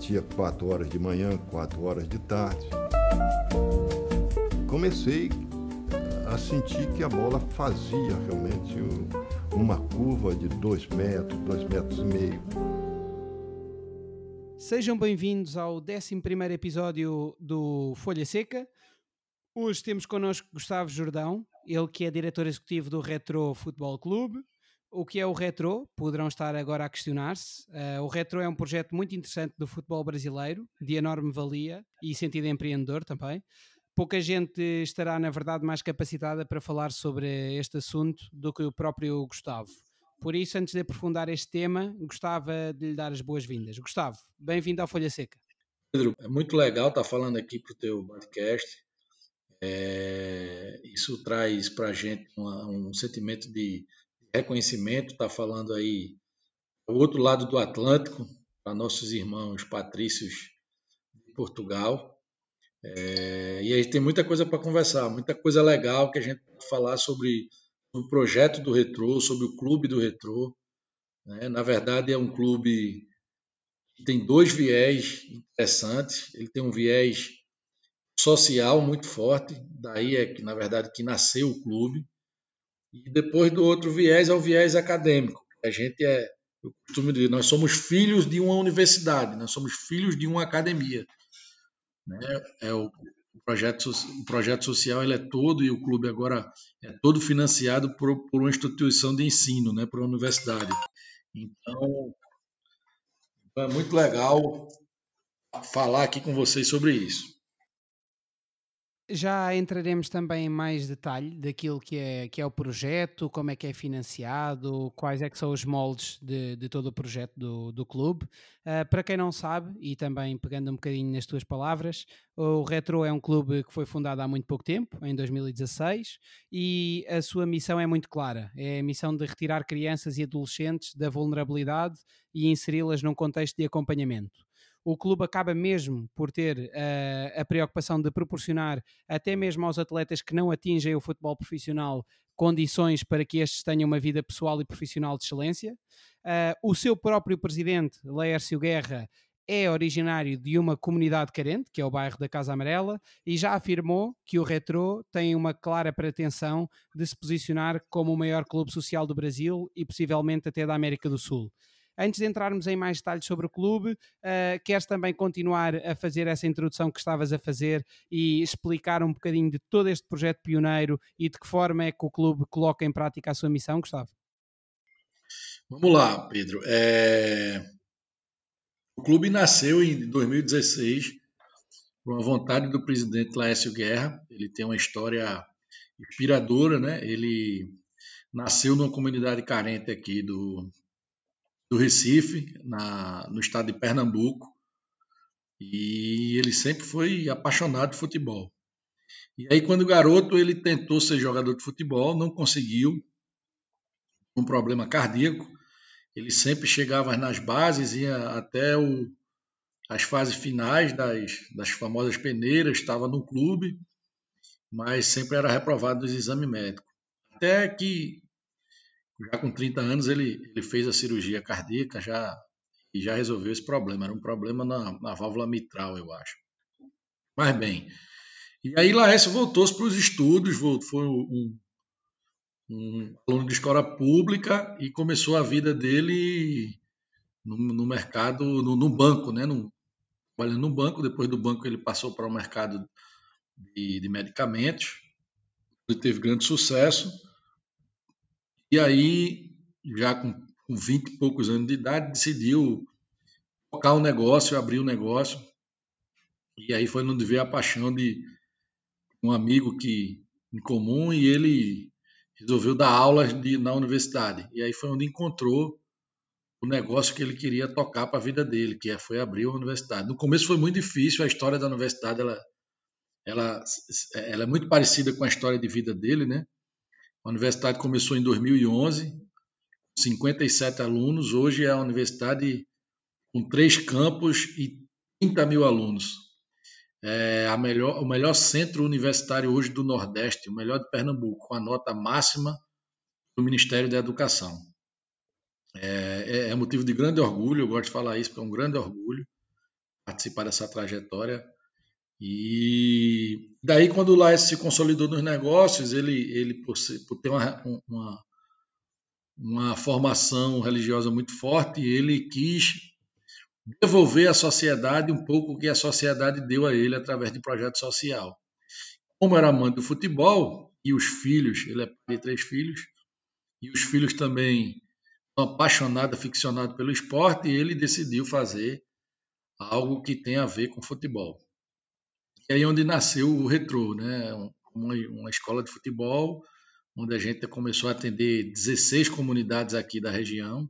batia 4 horas de manhã, 4 horas de tarde. Comecei a sentir que a bola fazia realmente uma curva de 2 metros, 2 metros e meio. Sejam bem-vindos ao 11 episódio do Folha Seca. Hoje temos connosco Gustavo Jordão, ele que é diretor executivo do Retro Futebol Clube. O que é o Retro? Poderão estar agora a questionar-se. Uh, o Retro é um projeto muito interessante do futebol brasileiro, de enorme valia e sentido empreendedor também. Pouca gente estará, na verdade, mais capacitada para falar sobre este assunto do que o próprio Gustavo. Por isso, antes de aprofundar este tema, gostava de lhe dar as boas-vindas. Gustavo, bem-vindo ao Folha Seca. Pedro, é muito legal estar falando aqui para o teu podcast. É, isso traz para a gente uma, um sentimento de reconhecimento, está falando aí o outro lado do Atlântico, para nossos irmãos patrícios de Portugal. É, e aí tem muita coisa para conversar, muita coisa legal que a gente pode falar sobre o projeto do Retrô, sobre o clube do Retrô. Né? Na verdade, é um clube que tem dois viés interessantes. Ele tem um viés social muito forte, daí é que, na verdade, que nasceu o clube. E depois do outro viés é o viés acadêmico. A gente é, eu costumo dizer, nós somos filhos de uma universidade, nós somos filhos de uma academia. Né? É o, o projeto, o projeto social ele é todo e o clube agora é todo financiado por, por uma instituição de ensino, né? por uma universidade. Então, é muito legal falar aqui com vocês sobre isso já entraremos também em mais detalhe daquilo que é, que é o projeto, como é que é financiado, quais é que são os moldes de, de todo o projeto do, do clube. Uh, para quem não sabe, e também pegando um bocadinho nas tuas palavras, o Retro é um clube que foi fundado há muito pouco tempo, em 2016, e a sua missão é muito clara. É a missão de retirar crianças e adolescentes da vulnerabilidade e inseri-las num contexto de acompanhamento o clube acaba mesmo por ter uh, a preocupação de proporcionar até mesmo aos atletas que não atingem o futebol profissional condições para que estes tenham uma vida pessoal e profissional de excelência. Uh, o seu próprio presidente, Laércio Guerra, é originário de uma comunidade carente, que é o bairro da Casa Amarela, e já afirmou que o Retro tem uma clara pretensão de se posicionar como o maior clube social do Brasil e possivelmente até da América do Sul. Antes de entrarmos em mais detalhes sobre o clube, uh, queres também continuar a fazer essa introdução que estavas a fazer e explicar um bocadinho de todo este projeto pioneiro e de que forma é que o clube coloca em prática a sua missão, Gustavo? Vamos lá, Pedro. É... O clube nasceu em 2016 por uma vontade do presidente Laércio Guerra. Ele tem uma história inspiradora, né? Ele nasceu numa comunidade carente aqui do, do Recife, na, no estado de Pernambuco, e ele sempre foi apaixonado de futebol. E aí, quando garoto, ele tentou ser jogador de futebol, não conseguiu, um problema cardíaco. Ele sempre chegava nas bases, ia até o, as fases finais das, das famosas peneiras, estava no clube, mas sempre era reprovado nos exames médicos. Até que já com 30 anos ele, ele fez a cirurgia cardíaca já e já resolveu esse problema. Era um problema na, na válvula mitral, eu acho. Mas bem, e aí Laércio voltou-se para os estudos, foi um, um, aluno de escola pública e começou a vida dele no, no mercado, no, no, banco, né? No, trabalhando no banco. Depois do banco ele passou para o mercado de, de medicamentos. Ele teve grande sucesso e aí, já com, com 20 e poucos anos de idade, decidiu tocar um negócio, abrir um negócio. E aí foi onde veio a paixão de um amigo que em comum e ele resolveu dar aulas de, na universidade. E aí foi onde encontrou o negócio que ele queria tocar para a vida dele, que é, foi abrir a universidade. No começo foi muito difícil, a história da universidade ela, ela, ela é muito parecida com a história de vida dele, né? A universidade começou em 2011, 57 alunos. Hoje é a universidade com três campos e 30 mil alunos. É a melhor, o melhor centro universitário hoje do Nordeste, o melhor de Pernambuco, com a nota máxima do Ministério da Educação. É, é, é motivo de grande orgulho, eu gosto de falar isso porque é um grande orgulho. participar dessa trajetória. E daí, quando o Laércio se consolidou nos negócios, ele, ele por, por ter uma, uma, uma formação religiosa muito forte, ele quis devolver à sociedade um pouco o que a sociedade deu a ele através de projeto social. Como era amante do futebol, e os filhos, ele é pai de três filhos, e os filhos também são apaixonados, aficionados pelo esporte, ele decidiu fazer algo que tem a ver com futebol. E aí onde nasceu o Retro, né? uma, uma escola de futebol, onde a gente começou a atender 16 comunidades aqui da região,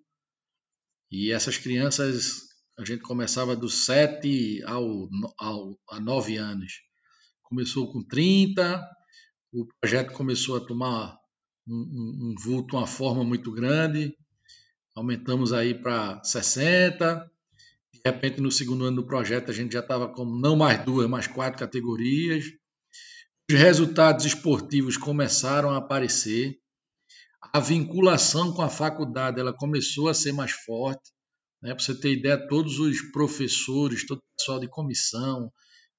e essas crianças, a gente começava dos 7 ao, ao, a 9 anos. Começou com 30, o projeto começou a tomar um, um, um vulto, uma forma muito grande, aumentamos aí para 60, de repente no segundo ano do projeto a gente já estava com não mais duas, mas quatro categorias, os resultados esportivos começaram a aparecer, a vinculação com a faculdade ela começou a ser mais forte, né? Para você ter ideia, todos os professores, todo o pessoal de comissão,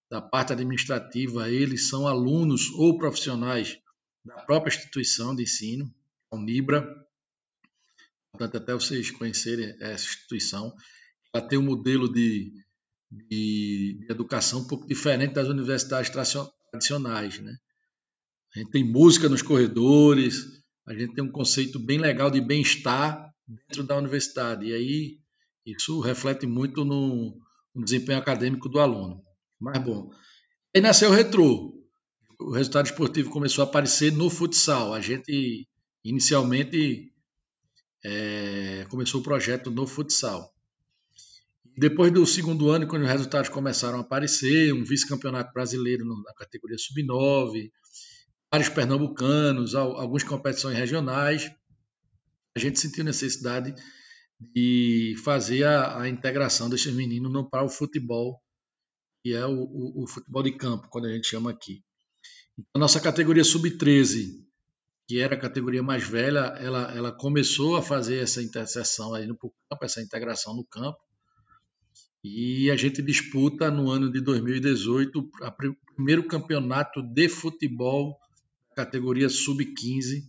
da parte administrativa, eles são alunos ou profissionais da própria instituição de ensino, a Unibra. Portanto, até vocês conhecerem essa instituição, ela tem um modelo de, de, de educação um pouco diferente das universidades tradicionais. Né? A gente tem música nos corredores, a gente tem um conceito bem legal de bem-estar dentro da universidade. E aí isso reflete muito no, no desempenho acadêmico do aluno. Mas bom. Aí nasceu o retrô. O resultado esportivo começou a aparecer no futsal. A gente inicialmente é, começou o projeto no futsal. Depois do segundo ano, quando os resultados começaram a aparecer, um vice-campeonato brasileiro na categoria sub-9, vários pernambucanos, algumas competições regionais, a gente sentiu necessidade de fazer a, a integração desses meninos para o futebol que é o, o, o, futebol de campo, quando a gente chama aqui. Então, nossa categoria sub-13, que era a categoria mais velha, ela, ela começou a fazer essa interseção aí no campo, essa integração no campo. E a gente disputa no ano de 2018 o primeiro campeonato de futebol categoria sub-15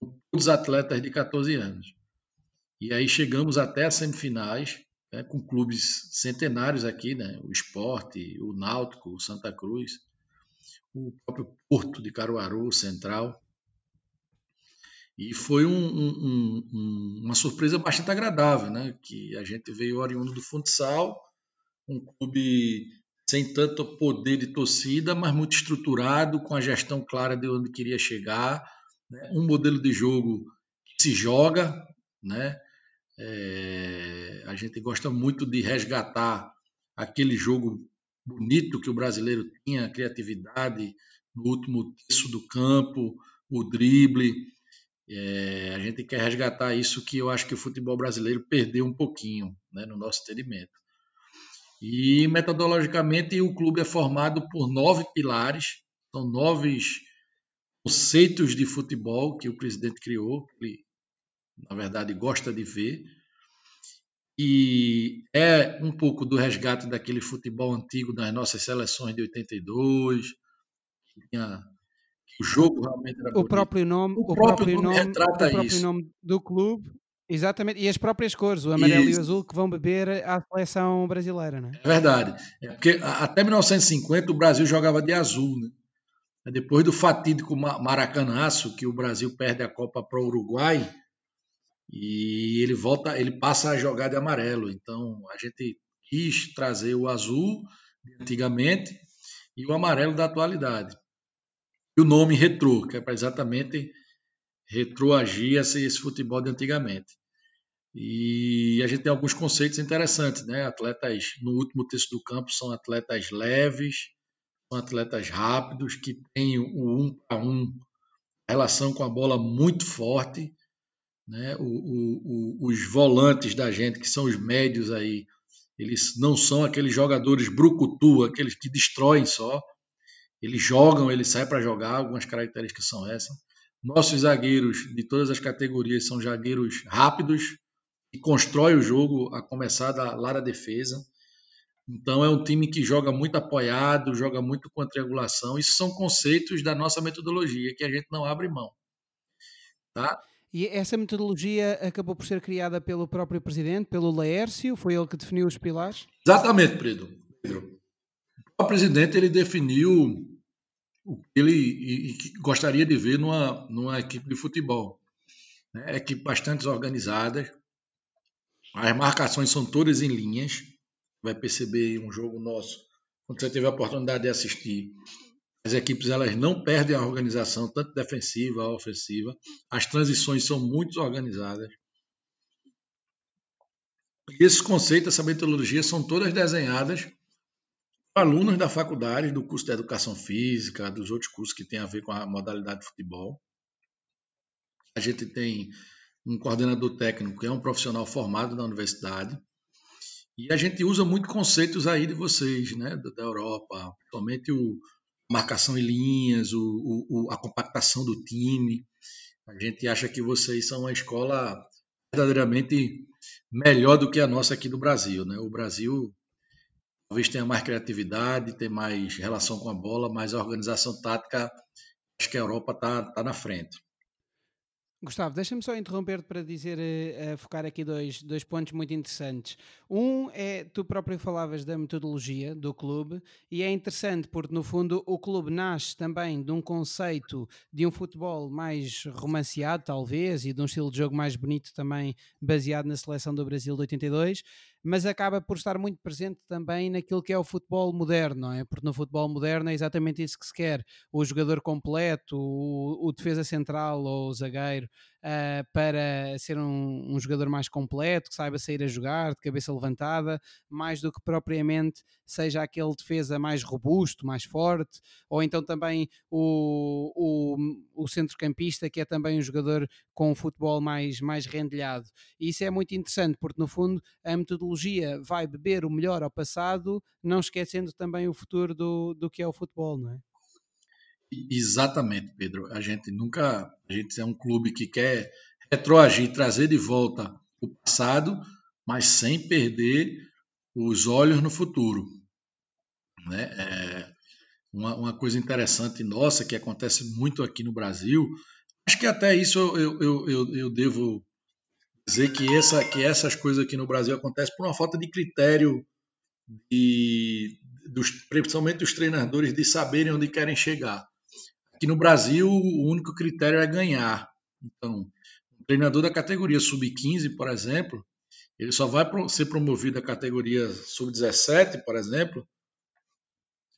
com os atletas de 14 anos. E aí chegamos até as semifinais, né, com clubes centenários aqui, né, o Esporte, o Náutico, o Santa Cruz, o próprio Porto de Caruaru, Central. E foi um, um, um, uma surpresa bastante agradável, né? Que a gente veio oriundo do futsal, um clube sem tanto poder de torcida, mas muito estruturado, com a gestão clara de onde queria chegar, né? um modelo de jogo que se joga, né? É, a gente gosta muito de resgatar aquele jogo bonito que o brasileiro tinha, a criatividade no último terço do campo, o drible. É, a gente quer resgatar isso que eu acho que o futebol brasileiro perdeu um pouquinho né, no nosso entendimento. E metodologicamente o clube é formado por nove pilares, são nove conceitos de futebol que o presidente criou, que ele na verdade, gosta de ver. E é um pouco do resgate daquele futebol antigo das nossas seleções de 82, que tinha o jogo realmente era o próprio nome, o, próprio, próprio nome, retrata o próprio isso. nome do clube, exatamente, e as próprias cores, o amarelo isso. e o azul que vão beber à seleção brasileira, não é? É verdade, é porque até 1950 o Brasil jogava de azul, né? Depois do fatídico Maracanaço, que o Brasil perde a Copa para o Uruguai, e ele volta, ele passa a jogar de amarelo. Então a gente quis trazer o azul de antigamente e o amarelo da atualidade. E o nome retrô, que é para exatamente retroagir esse, esse futebol de antigamente. E a gente tem alguns conceitos interessantes, né? Atletas no último terço do campo são atletas leves, são atletas rápidos que têm o um para um relação com a bola muito forte né? O, o, o, os volantes da gente, que são os médios aí, eles não são aqueles jogadores brucutu, aqueles que destroem só. Eles jogam, eles saem para jogar, algumas características são essas. Nossos zagueiros de todas as categorias são zagueiros rápidos, que constroem o jogo a começar da, lá da defesa. Então é um time que joga muito apoiado, joga muito com a triangulação. Isso são conceitos da nossa metodologia que a gente não abre mão. Tá? E essa metodologia acabou por ser criada pelo próprio presidente, pelo Laércio, foi ele que definiu os pilares? Exatamente, Pedro. Pedro. O presidente ele definiu o que ele gostaria de ver numa, numa equipe de futebol. Né? Equipe bastante organizada, as marcações são todas em linhas, vai perceber um jogo nosso, quando você teve a oportunidade de assistir, as equipes elas não perdem a organização, tanto defensiva, ofensiva. As transições são muito organizadas. E esses conceitos, essa metodologia, são todas desenhadas alunos da faculdade, do curso de Educação Física, dos outros cursos que têm a ver com a modalidade de futebol. A gente tem um coordenador técnico que é um profissional formado na universidade. E a gente usa muito conceitos aí de vocês, né, da Europa, principalmente o marcação em linhas, o, o, a compactação do time. A gente acha que vocês são uma escola verdadeiramente melhor do que a nossa aqui do Brasil, né? O Brasil talvez tenha mais criatividade, tem mais relação com a bola, mas a organização tática acho que a Europa está tá na frente. Gustavo, deixa-me só interromper para dizer, uh, focar aqui dois, dois pontos muito interessantes. Um é, tu próprio falavas da metodologia do clube, e é interessante porque, no fundo, o clube nasce também de um conceito de um futebol mais romanceado, talvez, e de um estilo de jogo mais bonito também, baseado na seleção do Brasil de 82, mas acaba por estar muito presente também naquilo que é o futebol moderno, não é? Porque no futebol moderno é exatamente isso que se quer: o jogador completo, o, o defesa central ou o zagueiro uh, para ser um, um, jogador mais completo, que saiba sair a jogar, de cabeça levantada, mais do que propriamente seja aquele defesa mais robusto, mais forte, ou então também o, o, o centrocampista, que é também um jogador com um futebol mais, mais rendilhado. E isso é muito interessante, porque no fundo a metodologia vai beber o melhor ao passado, não esquecendo também o futuro do, do que é o futebol, não é? Exatamente, Pedro. A gente nunca. A gente é um clube que quer retroagir, trazer de volta o passado, mas sem perder os olhos no futuro. Né? É uma, uma, coisa interessante nossa que acontece muito aqui no Brasil. Acho que até isso eu, eu, eu, eu devo dizer que, essa, que essas coisas aqui no Brasil acontecem por uma falta de critério, de, dos, principalmente dos treinadores, de saberem onde querem chegar. Aqui no Brasil, o único critério é ganhar. Então, o treinador da categoria sub-15, por exemplo, ele só vai ser promovido à categoria sub-17, por exemplo,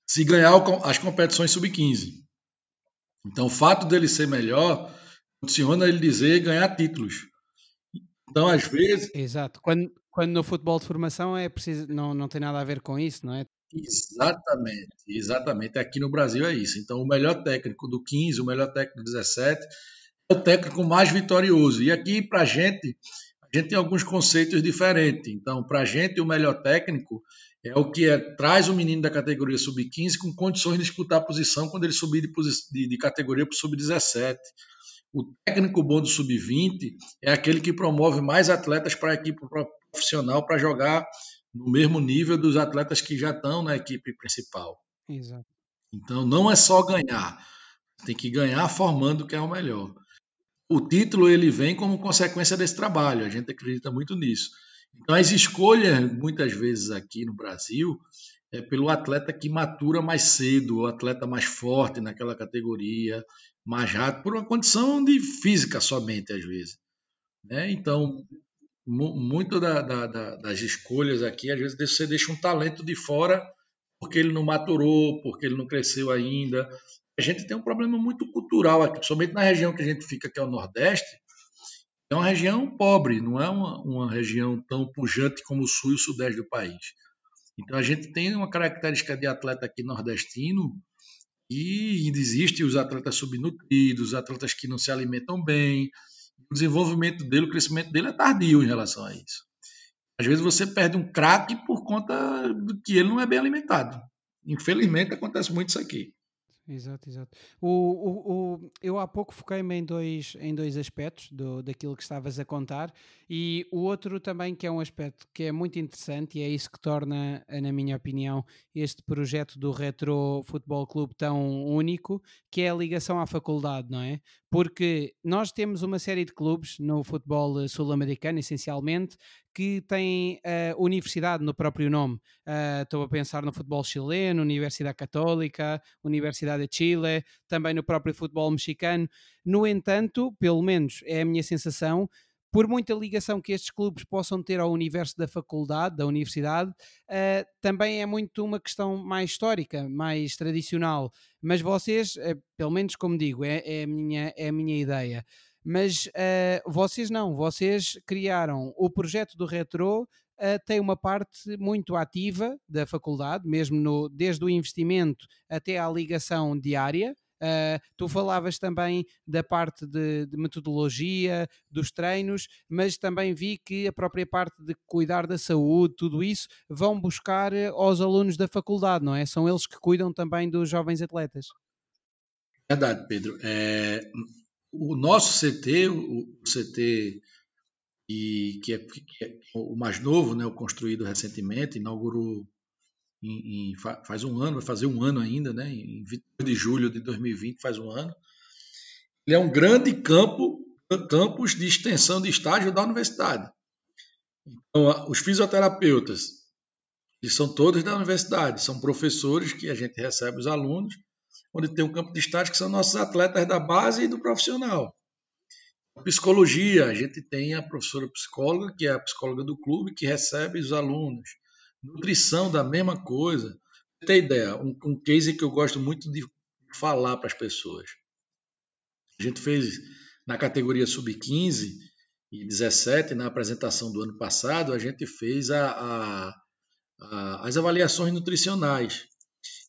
se ganhar as competições sub-15. Então, o fato dele ser melhor condiciona ele dizer ganhar títulos. Então, às vezes. Exato. Quando, quando no futebol de formação é preciso, não, não tem nada a ver com isso, não é? Exatamente, exatamente. Aqui no Brasil é isso. Então, o melhor técnico do 15, o melhor técnico do 17 é o técnico mais vitorioso. E aqui, para a gente, a gente tem alguns conceitos diferentes. Então, para a gente, o melhor técnico é o que é, traz o menino da categoria sub-15 com condições de disputar a posição quando ele subir de, de, de categoria para o sub-17. O técnico bom do sub-20 é aquele que promove mais atletas para a equipe profissional para jogar no mesmo nível dos atletas que já estão na equipe principal. Exato. Então não é só ganhar, tem que ganhar formando que é o melhor. O título ele vem como consequência desse trabalho, a gente acredita muito nisso. Então as escolhas muitas vezes aqui no Brasil é pelo atleta que matura mais cedo, o atleta mais forte naquela categoria, mais rápido, por uma condição de física somente às vezes. Né? Então muito da, da, da, das escolhas aqui, às vezes você deixa um talento de fora porque ele não maturou, porque ele não cresceu ainda. A gente tem um problema muito cultural aqui, principalmente na região que a gente fica, que é o Nordeste. É uma região pobre, não é uma, uma região tão pujante como o Sul e o Sudeste do país. Então a gente tem uma característica de atleta aqui nordestino e existe os atletas subnutridos, os atletas que não se alimentam bem, o desenvolvimento dele, o crescimento dele é tardio em relação a isso. Às vezes você perde um craque por conta do que ele não é bem alimentado. Infelizmente acontece muito isso aqui. Exato, exato. O, o, o, eu há pouco foquei-me em dois, em dois aspectos do, daquilo que estavas a contar e o outro também que é um aspecto que é muito interessante e é isso que torna, na minha opinião, este projeto do Retro Futebol Clube tão único, que é a ligação à faculdade, não é? Porque nós temos uma série de clubes no futebol sul-americano, essencialmente, que têm uh, universidade no próprio nome. Uh, estou a pensar no futebol chileno, Universidade Católica, Universidade de Chile, também no próprio futebol mexicano. No entanto, pelo menos é a minha sensação, por muita ligação que estes clubes possam ter ao universo da faculdade, da universidade, uh, também é muito uma questão mais histórica, mais tradicional. Mas vocês, uh, pelo menos como digo, é, é, a, minha, é a minha ideia. Mas uh, vocês não, vocês criaram o projeto do Retro, tem uma parte muito ativa da faculdade, mesmo no, desde o investimento até à ligação diária. Uh, tu falavas também da parte de, de, metodologia, dos treinos, mas também vi que a própria parte de cuidar da saúde, tudo isso, vão buscar eh, aos alunos da faculdade, não é? São eles que cuidam também dos jovens atletas. Verdade, Pedro. É, o nosso CT, o, CT e que é, que é, o mais novo, né, o construído recentemente, inaugurou em, em, faz um ano, vai fazer um ano ainda, né? Em 22 de julho de 2020, faz um ano. Ele é um grande campo, campus de extensão de estágio da universidade. Então, os fisioterapeutas, eles são todos da universidade, são professores que a gente recebe os alunos, onde tem um campo de estágio que são nossos atletas da base e do profissional. Psicologia, a gente tem a professora psicóloga, que é a psicóloga do clube, que recebe os alunos. Nutrição da mesma coisa. Tem ideia? Um, um case que eu gosto muito de falar para as pessoas. A gente fez na categoria sub-15 e 17, na apresentação do ano passado, a gente fez a, a, a, as avaliações nutricionais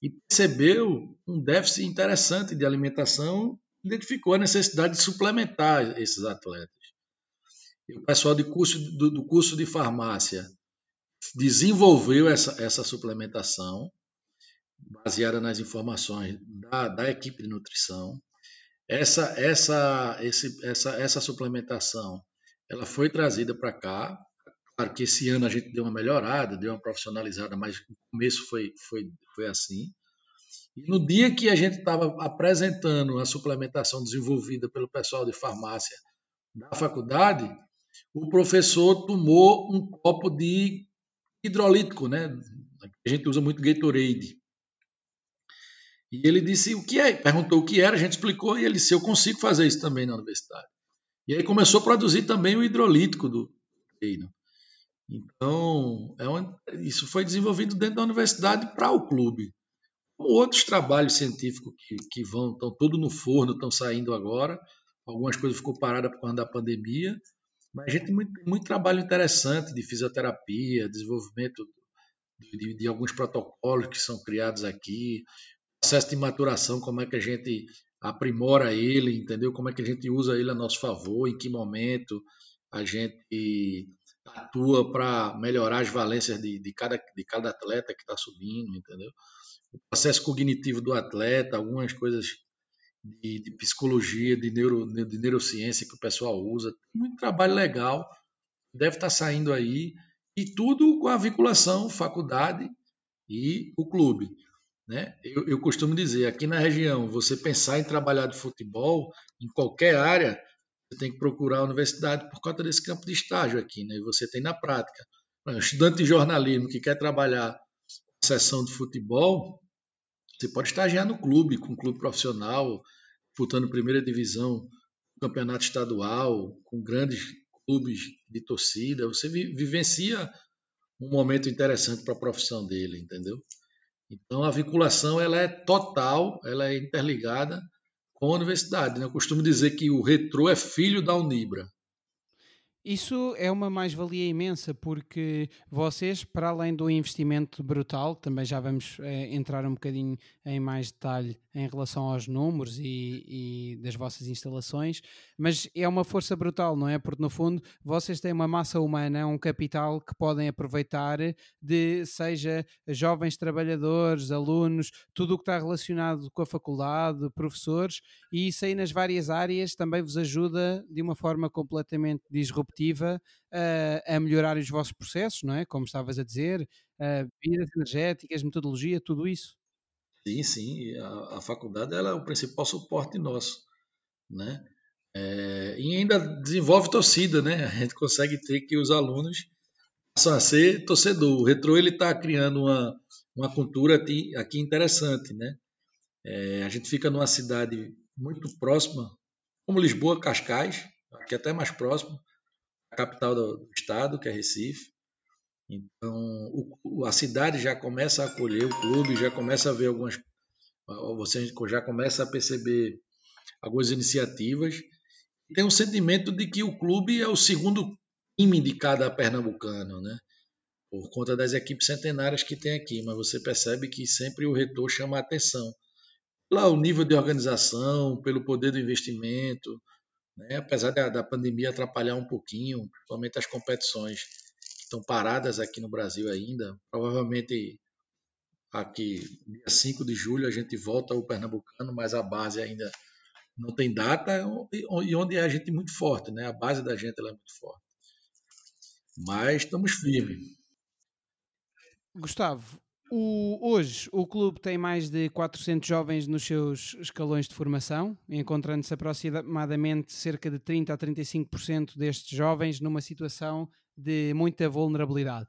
e percebeu um déficit interessante de alimentação, identificou a necessidade de suplementar esses atletas. E o pessoal de curso, do, do curso de farmácia desenvolveu essa, essa suplementação baseada nas informações da, da equipe de nutrição. Essa, essa, esse, essa, essa suplementação ela foi trazida para cá. Claro que esse ano a gente deu uma melhorada, deu uma profissionalizada, mas no começo foi, foi, foi assim. E no dia que a gente estava apresentando a suplementação desenvolvida pelo pessoal de farmácia da faculdade, o professor tomou um copo de hidrolítico, né? A gente usa muito Gatorade. E ele disse o que é, perguntou o que era, a gente explicou e ele disse eu consigo fazer isso também na universidade. E aí começou a produzir também o hidrolítico do treino. Então, é isso foi desenvolvido dentro da universidade para o clube. Outros trabalhos científicos que, que vão, estão tudo no forno, estão saindo agora. Algumas coisas ficou parada por causa da pandemia, mas a gente tem muito, muito trabalho interessante de fisioterapia, desenvolvimento de, de, de, alguns protocolos que são criados aqui, processo de maturação, como é que a gente aprimora ele, entendeu? Como é que a gente usa ele a nosso favor, em que momento a gente atua para melhorar as valências de, de, cada, de cada atleta que está subindo, entendeu? O processo cognitivo do atleta, algumas coisas de, de, psicologia, de, neuro, de neurociência que o pessoal usa. Muito trabalho legal, deve estar saindo aí, e tudo com a vinculação faculdade e o clube. Né? Eu, eu costumo dizer, aqui na região, você pensar em trabalhar de futebol, em qualquer área, você tem que procurar a universidade por conta desse campo de estágio aqui, né? E você tem na prática. Um estudante de jornalismo que quer trabalhar sessão de futebol, você pode estagiar no clube, com um clube profissional, disputando primeira divisão, campeonato estadual, com grandes clubes de torcida. Você vivencia um momento interessante para a profissão dele, entendeu? Então a vinculação ela é total, ela é interligada com a universidade. Né? Eu costumo dizer que o Retro é filho da Unibra. Isso é uma mais-valia imensa, porque vocês, para além do investimento brutal, também já vamos é, entrar um bocadinho em mais detalhe em relação aos números e, e, das vossas instalações, mas é uma força brutal, não é? Porque no fundo vocês têm uma massa humana, um capital que podem aproveitar de, seja jovens trabalhadores, alunos, tudo o que está relacionado com a faculdade, professores, e isso aí nas várias áreas também vos ajuda de uma forma completamente disruptiva perspectiva a, melhorar os vossos processos, não é? Como estavas a dizer, bebidas energéticas, metodologia, tudo isso. Sim, sim. A, a faculdade é o principal suporte nosso, né? É, e ainda desenvolve torcida, né? A gente consegue ter que os alunos passam a ser torcedor. O Retro ele está criando uma, uma cultura aqui, aqui interessante, né? É, a gente fica numa cidade muito próxima, como Lisboa, Cascais, aqui até mais próximo, capital do, estado, que é Recife. Então, o, a cidade já começa a acolher o clube, já começa a ver algumas. Você já começa a perceber algumas iniciativas. Tem um sentimento de que o clube é o segundo time de cada pernambucano, né? Por conta das equipes centenárias que tem aqui, mas você percebe que sempre o retorno chama a atenção. Pelo nível de organização, pelo poder do investimento, né? Apesar da, da pandemia atrapalhar um pouquinho, principalmente as competições que estão paradas aqui no Brasil ainda, provavelmente aqui dia 5 de julho a gente volta ao Pernambucano, mas a base ainda não tem data e onde é a gente muito forte, né? A base da gente é muito forte. Mas estamos firmes. Gustavo, o, hoje o clube tem mais de 400 jovens nos seus escalões de formação, encontrando-se aproximadamente cerca de 30 a 35% destes jovens numa situação de muita vulnerabilidade.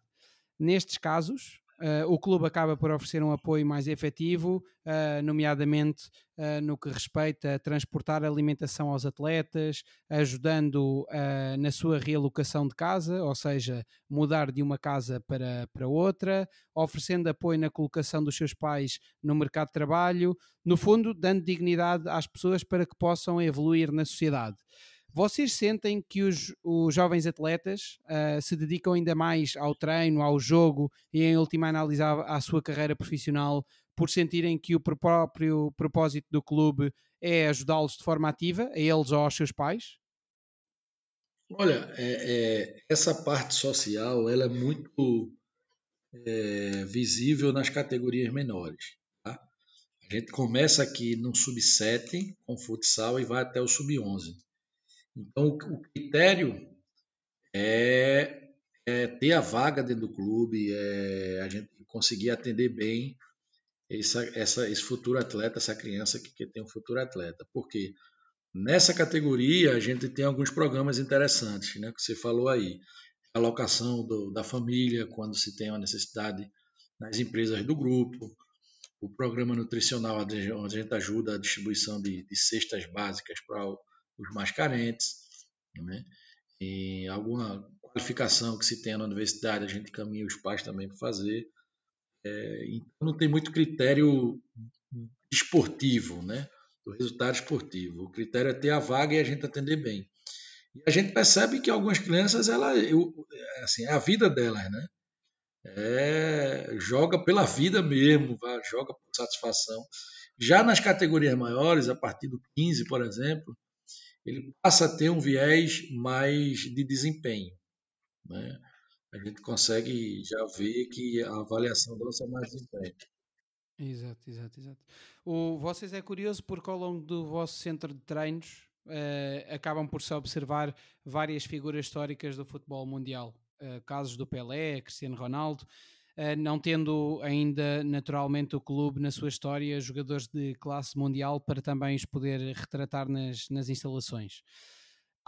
Nestes casos, Uh, o clube acaba por oferecer um apoio mais efetivo, uh, nomeadamente uh, no que respeita a transportar alimentação aos atletas, ajudando na sua realocação de casa, ou seja, mudar de uma casa para, para outra, oferecendo apoio na colocação dos seus pais no mercado de trabalho, no fundo, dando dignidade às pessoas para que possam evoluir na sociedade. Vocês sentem que os, os jovens atletas uh, se dedicam ainda mais ao treino, ao jogo e, em última análise, à, à sua carreira profissional por sentirem que o próprio propósito do clube é ajudá-los de forma ativa, a eles ou aos seus pais? Olha, é, é, essa parte social ela é muito é, visível nas categorias menores. Tá? A gente começa aqui no sub-7 com futsal e vai até o sub-11. Então, o critério é, é, ter a vaga dentro do clube, é a gente conseguir atender bem essa, essa, esse futuro atleta, essa criança que, que tem um futuro atleta. Porque nessa categoria a gente tem alguns programas interessantes, né, que você falou aí. A alocação do, da família, quando se tem uma necessidade nas empresas do grupo, o programa nutricional, onde a gente ajuda a distribuição de, de cestas básicas para os mais carentes, né? E alguma qualificação que se tenha na universidade, a gente caminha os pais também para fazer. É, então não tem muito critério esportivo, né? Do resultado esportivo. O critério é ter a vaga e a gente atender bem. E a gente percebe que algumas crianças, ela, eu, assim, é a vida delas, né? É, joga pela vida mesmo, joga por satisfação. Já nas categorias maiores, a partir do 15, por exemplo, ele passa a ter um viés mais de desempenho. Né? A gente consegue já ver que a avaliação nossa é mais desempenho. Exato, exato, exato. O, vocês é curioso porque ao longo do vosso centro de treinos uh, acabam por se observar várias figuras históricas do futebol mundial. Uh, casos do Pelé, Cristiano Ronaldo, não tendo ainda naturalmente o clube na sua história jogadores de classe mundial para também os poder retratar nas, nas instalações.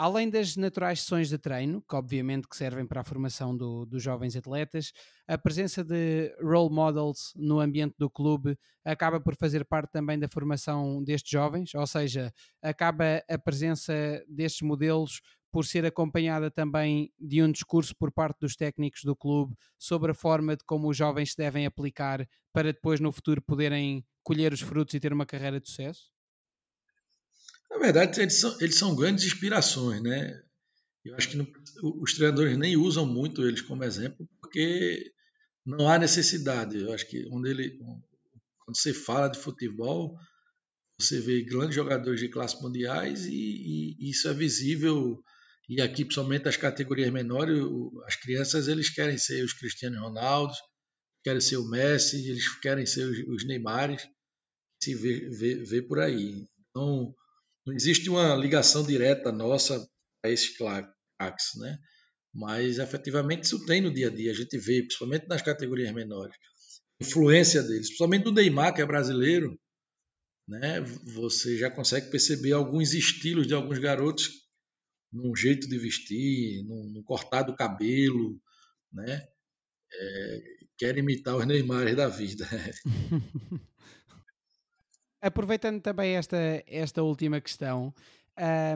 Além das naturais sessões de treino, que obviamente que servem para a formação do, dos jovens atletas, a presença de role models no ambiente do clube acaba por fazer parte também da formação destes jovens, ou seja, acaba a presença destes modelos por ser acompanhada também de um discurso por parte dos técnicos do clube sobre a forma de como os jovens se devem aplicar para depois no futuro poderem colher os frutos e ter uma carreira de sucesso? Na verdade, eles são, eles são grandes inspirações, né? Eu acho que não, os treinadores nem usam muito eles como exemplo, porque não há necessidade. Eu acho que onde ele, quando você fala de futebol, você vê grandes jogadores de classe mundiais e, e isso é visível. E aqui, principalmente as categorias menores, as crianças eles querem ser os Cristiano Ronaldo, querem ser o Messi, eles querem ser os, Neymares, se vê, vê, vê por aí. Então, não existe uma ligação direta nossa a esses craques, né? Mas efetivamente isso tem no dia a dia, a gente vê, principalmente nas categorias menores, influência deles, principalmente do Neymar, que é brasileiro, né? Você já consegue perceber alguns estilos de alguns garotos num jeito de vestir, num, num cortar do cabelo, né? É, imitar os Neymares da vida. Aproveitando também esta, esta última questão,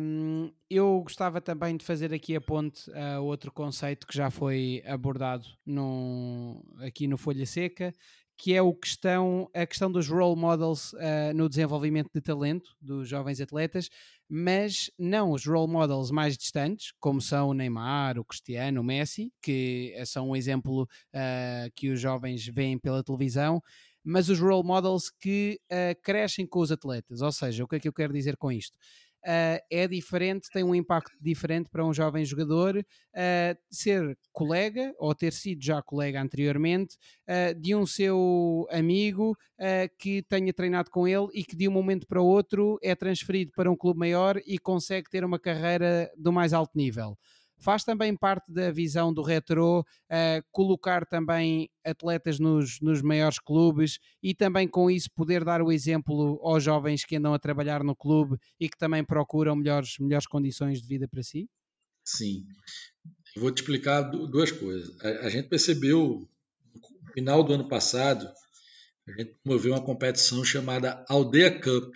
um, eu gostava também de fazer aqui a ponte a outro conceito que já foi abordado no, aqui no Folha Seca, que é o questão, a questão dos role models uh, no desenvolvimento de talento dos jovens atletas, mas não os role models mais distantes, como são o Neymar, o Cristiano, o Messi, que são um exemplo uh, que os jovens veem pela televisão, mas os role models que uh, crescem com os atletas. Ou seja, o que é que eu quero dizer com isto? Uh, é diferente, tem um impacto diferente para um jovem jogador uh, ser colega ou ter sido já colega anteriormente uh, de um seu amigo que tenha treinado com ele e que de um momento para o outro é transferido para um clube maior e consegue ter uma carreira do mais alto nível faz também parte da visão do retro uh, colocar também atletas nos, nos maiores clubes e também com isso poder dar o exemplo aos jovens que andam a trabalhar no clube e que também procuram melhores, melhores condições de vida para si? Sim. vou te explicar duas coisas. A, a gente percebeu no final do ano passado, a gente promoveu uma competição chamada Aldeia Cup.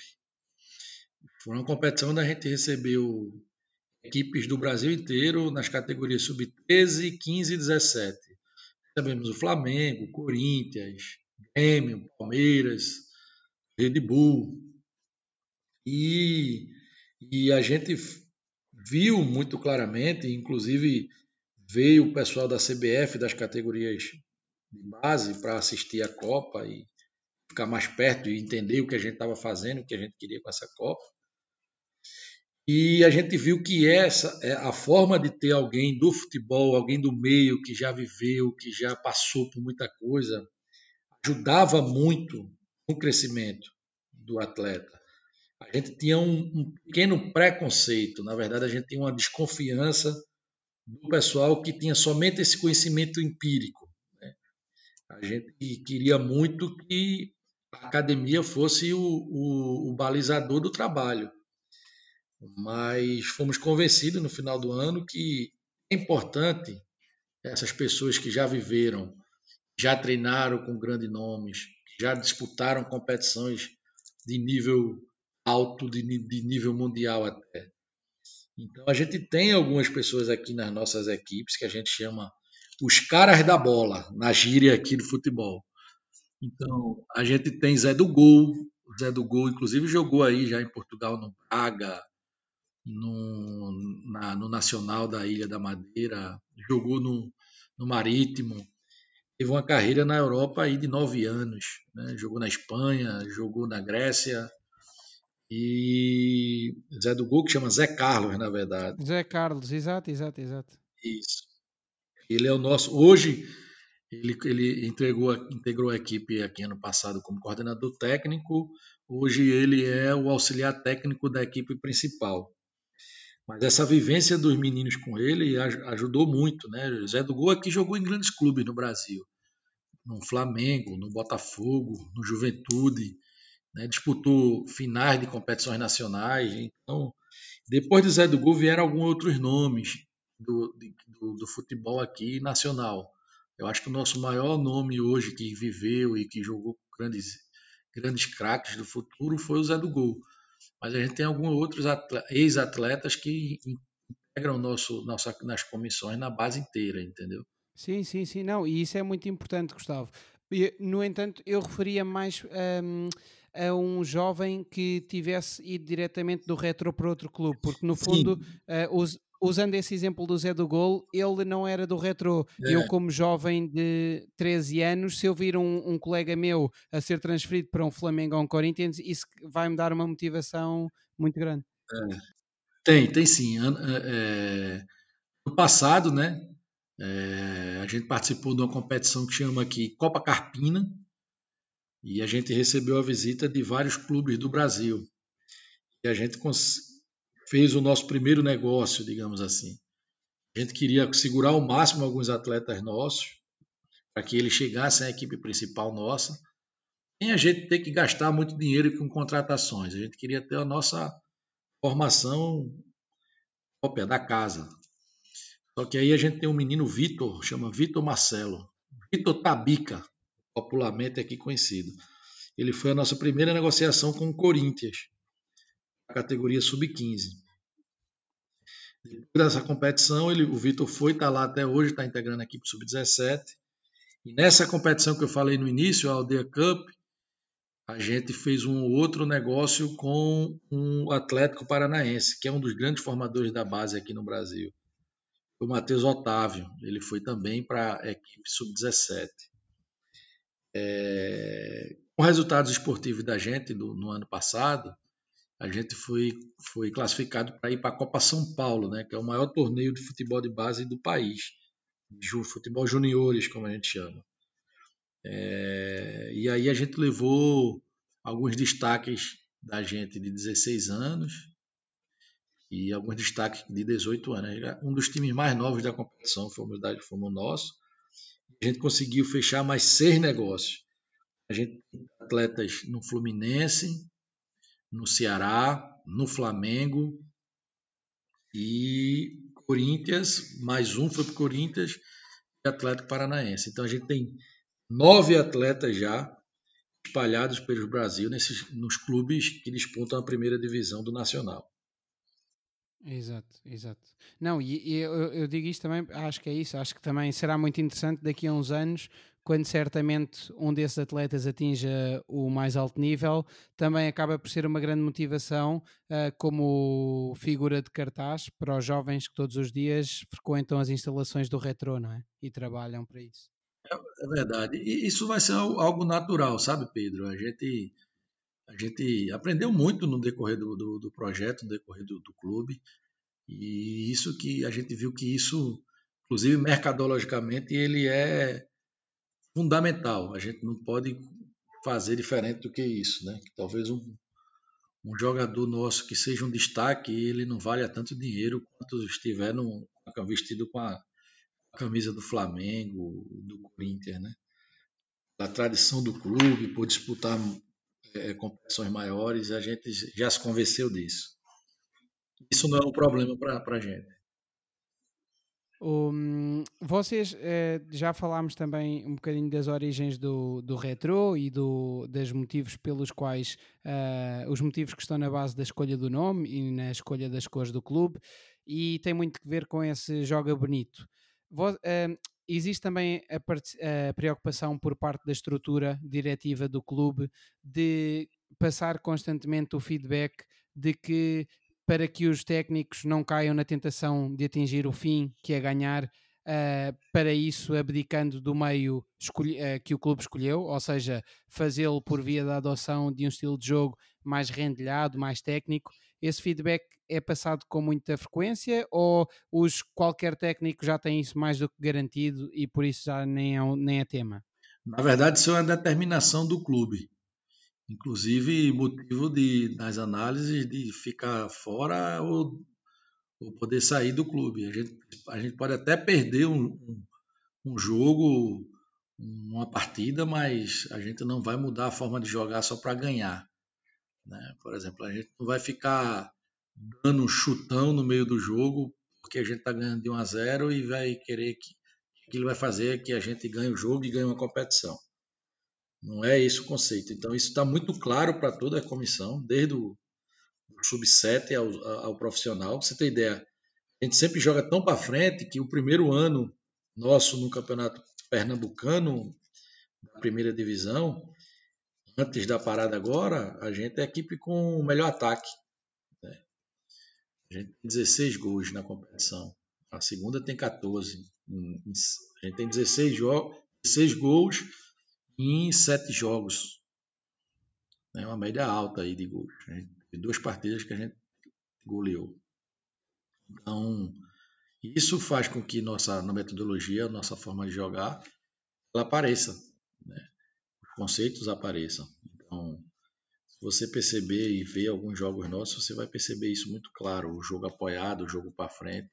Foi uma competição onde a gente recebeu equipes do Brasil inteiro nas categorias sub-13, 15 e 17. Sabemos o Flamengo, Corinthians, Grêmio, Palmeiras, Red Bull. E, e a gente viu muito claramente, inclusive veio o pessoal da CBF das categorias de base para assistir a Copa e ficar mais perto e entender o que a gente estava fazendo, o que a gente queria com essa Copa. E a gente viu que essa é a forma de ter alguém do futebol, alguém do meio que já viveu, que já passou por muita coisa, ajudava muito no crescimento do atleta. A gente tinha um, um pequeno preconceito, na verdade, a gente tinha uma desconfiança do pessoal que tinha somente esse conhecimento empírico. Né? A gente queria muito que a academia fosse o, o, o balizador do trabalho mas fomos convencidos no final do ano que é importante essas pessoas que já viveram, já treinaram com grandes nomes, já disputaram competições de nível alto, de, de nível mundial até. Então a gente tem algumas pessoas aqui nas nossas equipes que a gente chama os caras da bola, na gíria aqui do futebol. Então a gente tem Zé do Gol, Zé do Gol inclusive jogou aí já em Portugal no Braga, no, na, no Nacional da Ilha da Madeira, jogou no, no Marítimo, teve uma carreira na Europa aí de nove anos, né? jogou na Espanha, jogou na Grécia, e Zé do Gol, que chama Zé Carlos, na verdade. Zé Carlos, exato, exato, exato. Isso. Ele é o nosso. Hoje, ele, ele entregou, integrou a equipe aqui ano passado como coordenador técnico. Hoje, ele é o auxiliar técnico da equipe principal. Mas essa vivência dos meninos com ele ajudou muito, né? O Zé do Gol aqui jogou em grandes clubes no Brasil, no Flamengo, no Botafogo, no Juventude, né? disputou finais de competições nacionais. Então, depois do Zé do Gol vieram alguns outros nomes do, do, do futebol aqui nacional. Eu acho que o nosso maior nome hoje que viveu e que jogou grandes grandes craques do futuro foi o Zé do Gol. Mas a gente tem alguns outros ex-atletas que integram nosso, nossa, nas comissões na base inteira, entendeu? Sim, sim, sim. Não, e isso é muito importante, Gustavo. No entanto, eu referia mais um, a um jovem que tivesse ido diretamente do retro para outro clube, porque no fundo uh, os, usando esse exemplo do Zé do Gol, ele não era do retro. É. Eu, como jovem de 13 anos, se eu vir um, um, colega meu a ser transferido para um Flamengo ou um Corinthians, isso vai me dar uma motivação muito grande. É. Tem, tem sim. É, no passado, né, é, a gente participou de uma competição que chama aqui Copa Carpina e a gente recebeu a visita de vários clubes do Brasil. E a gente fez o nosso primeiro negócio, digamos assim. A gente queria segurar ao máximo alguns atletas nossos para que eles chegassem à equipe principal nossa, sem a gente ter que gastar muito dinheiro com contratações. A gente queria ter a nossa formação própria da casa. Só que aí a gente tem um menino Vitor, chama Vitor Marcelo, Vitor Tabica, popularmente aqui conhecido. Ele foi a nossa primeira negociação com o Corinthians, categoria sub-15. Depois dessa competição, ele, o Vitor foi, está lá até hoje, está integrando a equipe sub-17. E nessa competição que eu falei no início, a Aldeia Cup, a gente fez um outro negócio com um Atlético Paranaense, que é um dos grandes formadores da base aqui no Brasil o Matheus Otávio, ele foi também para a equipe sub-17. É, com resultados esportivos da gente do, no ano passado, a gente foi, foi classificado para ir para a Copa São Paulo, né, que é o maior torneio de futebol de base do país, futebol juniores, como a gente chama. É, e aí a gente levou alguns destaques da gente de 16 anos, e alguns destaques de 18 anos. Um dos times mais novos da competição fomos, fomos nosso. A gente conseguiu fechar mais seis negócios. A gente tem atletas no Fluminense, no Ceará, no Flamengo e Corinthians, mais um foi para o Corinthians e Atlético Paranaense. Então a gente tem nove atletas já espalhados pelo Brasil nesses, nos clubes que disputam a primeira divisão do Nacional. Exato, exato. Não, e, e eu, eu, digo isto também, acho que é isso, acho que também será muito interessante daqui a uns anos, quando certamente um desses atletas atinja o mais alto nível, também acaba por ser uma grande motivação uh, como figura de cartaz para os jovens que todos os dias frequentam as instalações do Retro, não é? E trabalham para isso. É, é verdade. E isso vai ser algo natural, sabe, Pedro? A gente a gente aprendeu muito no decorrer do, do, do projeto, no decorrer do, do, clube, e isso que a gente viu que isso, inclusive mercadologicamente, ele é fundamental. A gente não pode fazer diferente do que isso, né? Que talvez um, um jogador nosso que seja um destaque, ele não valha tanto dinheiro quanto estiver no, vestido com a camisa do Flamengo, do Corinthians, né? A tradição do clube, por disputar é, competições maiores, a gente já se convenceu disso. Isso não é um problema para a gente. Um, vocês eh, já falámos também um bocadinho das origens do, do retro e do, dos motivos pelos quais uh, os motivos que estão na base da escolha do nome e na escolha das cores do clube e tem muito que ver com esse joga bonito. Vos, uh, existe também a, a, preocupação por parte da estrutura diretiva do clube de passar constantemente o feedback de que para que os técnicos não caiam na tentação de atingir o fim, que é ganhar, uh, para isso abdicando do meio uh, que o clube escolheu, ou seja, fazê-lo por via da adoção de um estilo de jogo mais rendilhado, mais técnico, esse feedback é passado com muita frequência ou os, qualquer técnico já tem isso mais do que garantido e por isso já nem é, nem é tema? Na verdade, isso é uma determinação do clube. Inclusive, motivo de, nas análises de ficar fora ou, ou poder sair do clube. A gente, a gente pode até perder um, um, um jogo, uma partida, mas a gente não vai mudar a forma de jogar só para ganhar. Né? Por exemplo, a gente não vai ficar dando um chutão no meio do jogo porque a gente está ganhando de 1 a 0 e vai querer que, ele vai fazer que a gente ganhe o jogo e ganhe uma competição. Não é esse o conceito. Então, isso está muito claro para toda a comissão, desde o sub-7 ao, ao, profissional. Você ter ideia, a gente sempre joga tão para frente que o primeiro ano nosso no campeonato pernambucano, da primeira divisão, antes da parada agora, a gente é a equipe com o melhor ataque. Né? A gente tem 16 gols na competição. A segunda tem 14. A gente tem 16, jo 16 gols em 7 jogos. É uma média alta aí de gols. Tem duas partidas que a gente goleou. Então, isso faz com que nossa metodologia, nossa forma de jogar, ela apareça, né? os conceitos apareçam. Então, se você perceber e ver alguns jogos nossos, você vai perceber isso muito claro, o jogo apoiado, o jogo para frente.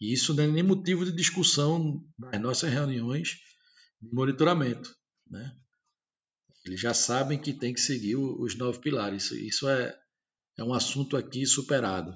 E isso não é nem motivo de discussão nas nossas reuniões de monitoramento, né? Eles já sabem que tem que seguir os nove pilares. Isso é, é um assunto aqui superado.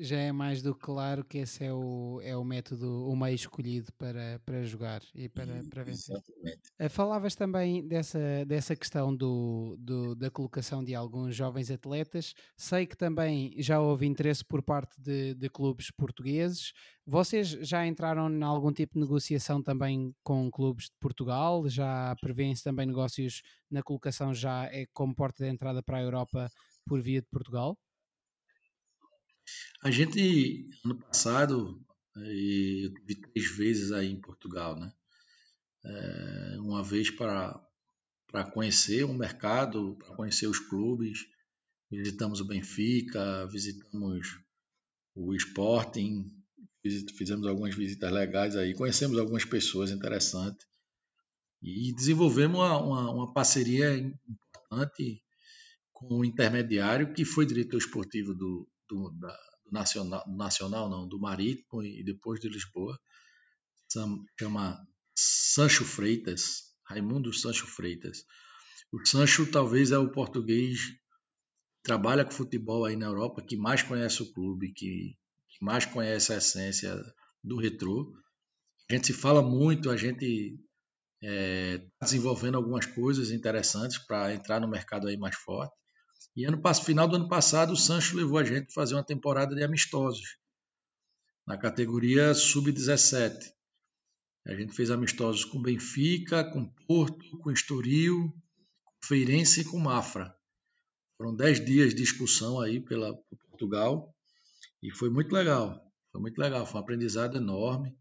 Já é mais do que claro que esse é o, é o método, o meio escolhido para, para jogar e para, para vencer. Exatamente. Eh, falavas também dessa, dessa questão do, do, da colocação de alguns jovens atletas. Sei que também já houve interesse por parte de, de clubes portugueses. Vocês já entraram em algum tipo de negociação também com clubes de Portugal? Já prevêem-se também negócios na colocação já é como porta de entrada para a Europa por via de Portugal? A gente, ano passado, eu tive três vezes aí em Portugal, né? É, uma vez para para conhecer o mercado, para conhecer os clubes, visitamos o Benfica, visitamos o Sporting, fizemos algumas visitas legais aí, conhecemos algumas pessoas interessantes e desenvolvemos uma, uma, uma parceria importante com o um intermediário que foi diretor esportivo do, do, da, do Nacional, Nacional, não, do Marítimo e depois de Lisboa, chama Sancho Freitas, Raimundo Sancho Freitas. O Sancho talvez é o português trabalha com futebol aí na Europa, que mais conhece o clube, que, que mais conhece a essência do retrô. A gente se fala muito, a gente está é, desenvolvendo algumas coisas interessantes para entrar no mercado aí mais forte. E ano final do ano passado, o Sancho levou a gente a fazer uma temporada de amistosos na categoria sub-17. A gente fez amistosos com Benfica, com Porto, com Estoril, com Feirense e com Mafra. Foram dez dias de excursão aí pela por Portugal e foi muito legal. Foi muito legal, foi um aprendizado enorme.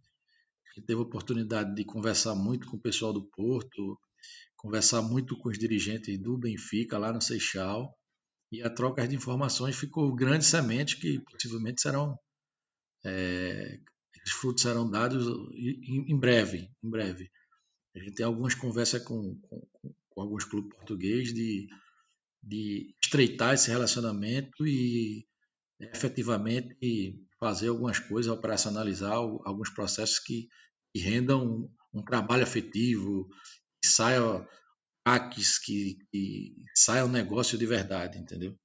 A gente teve a oportunidade de conversar muito com o pessoal do Porto, conversar muito com os dirigentes do Benfica lá no Seixal e a troca de informações ficou grandes sementes que possivelmente serão é, os frutos serão dados em, em, breve, em breve. A gente tem algumas conversas com, com, com alguns clubes portugueses de, de estreitar esse relacionamento e efetivamente fazer algumas coisas, operacionalizar alguns processos que, que rendam um, um trabalho afetivo, que saia hacks que, que saia um negócio de verdade, entendeu?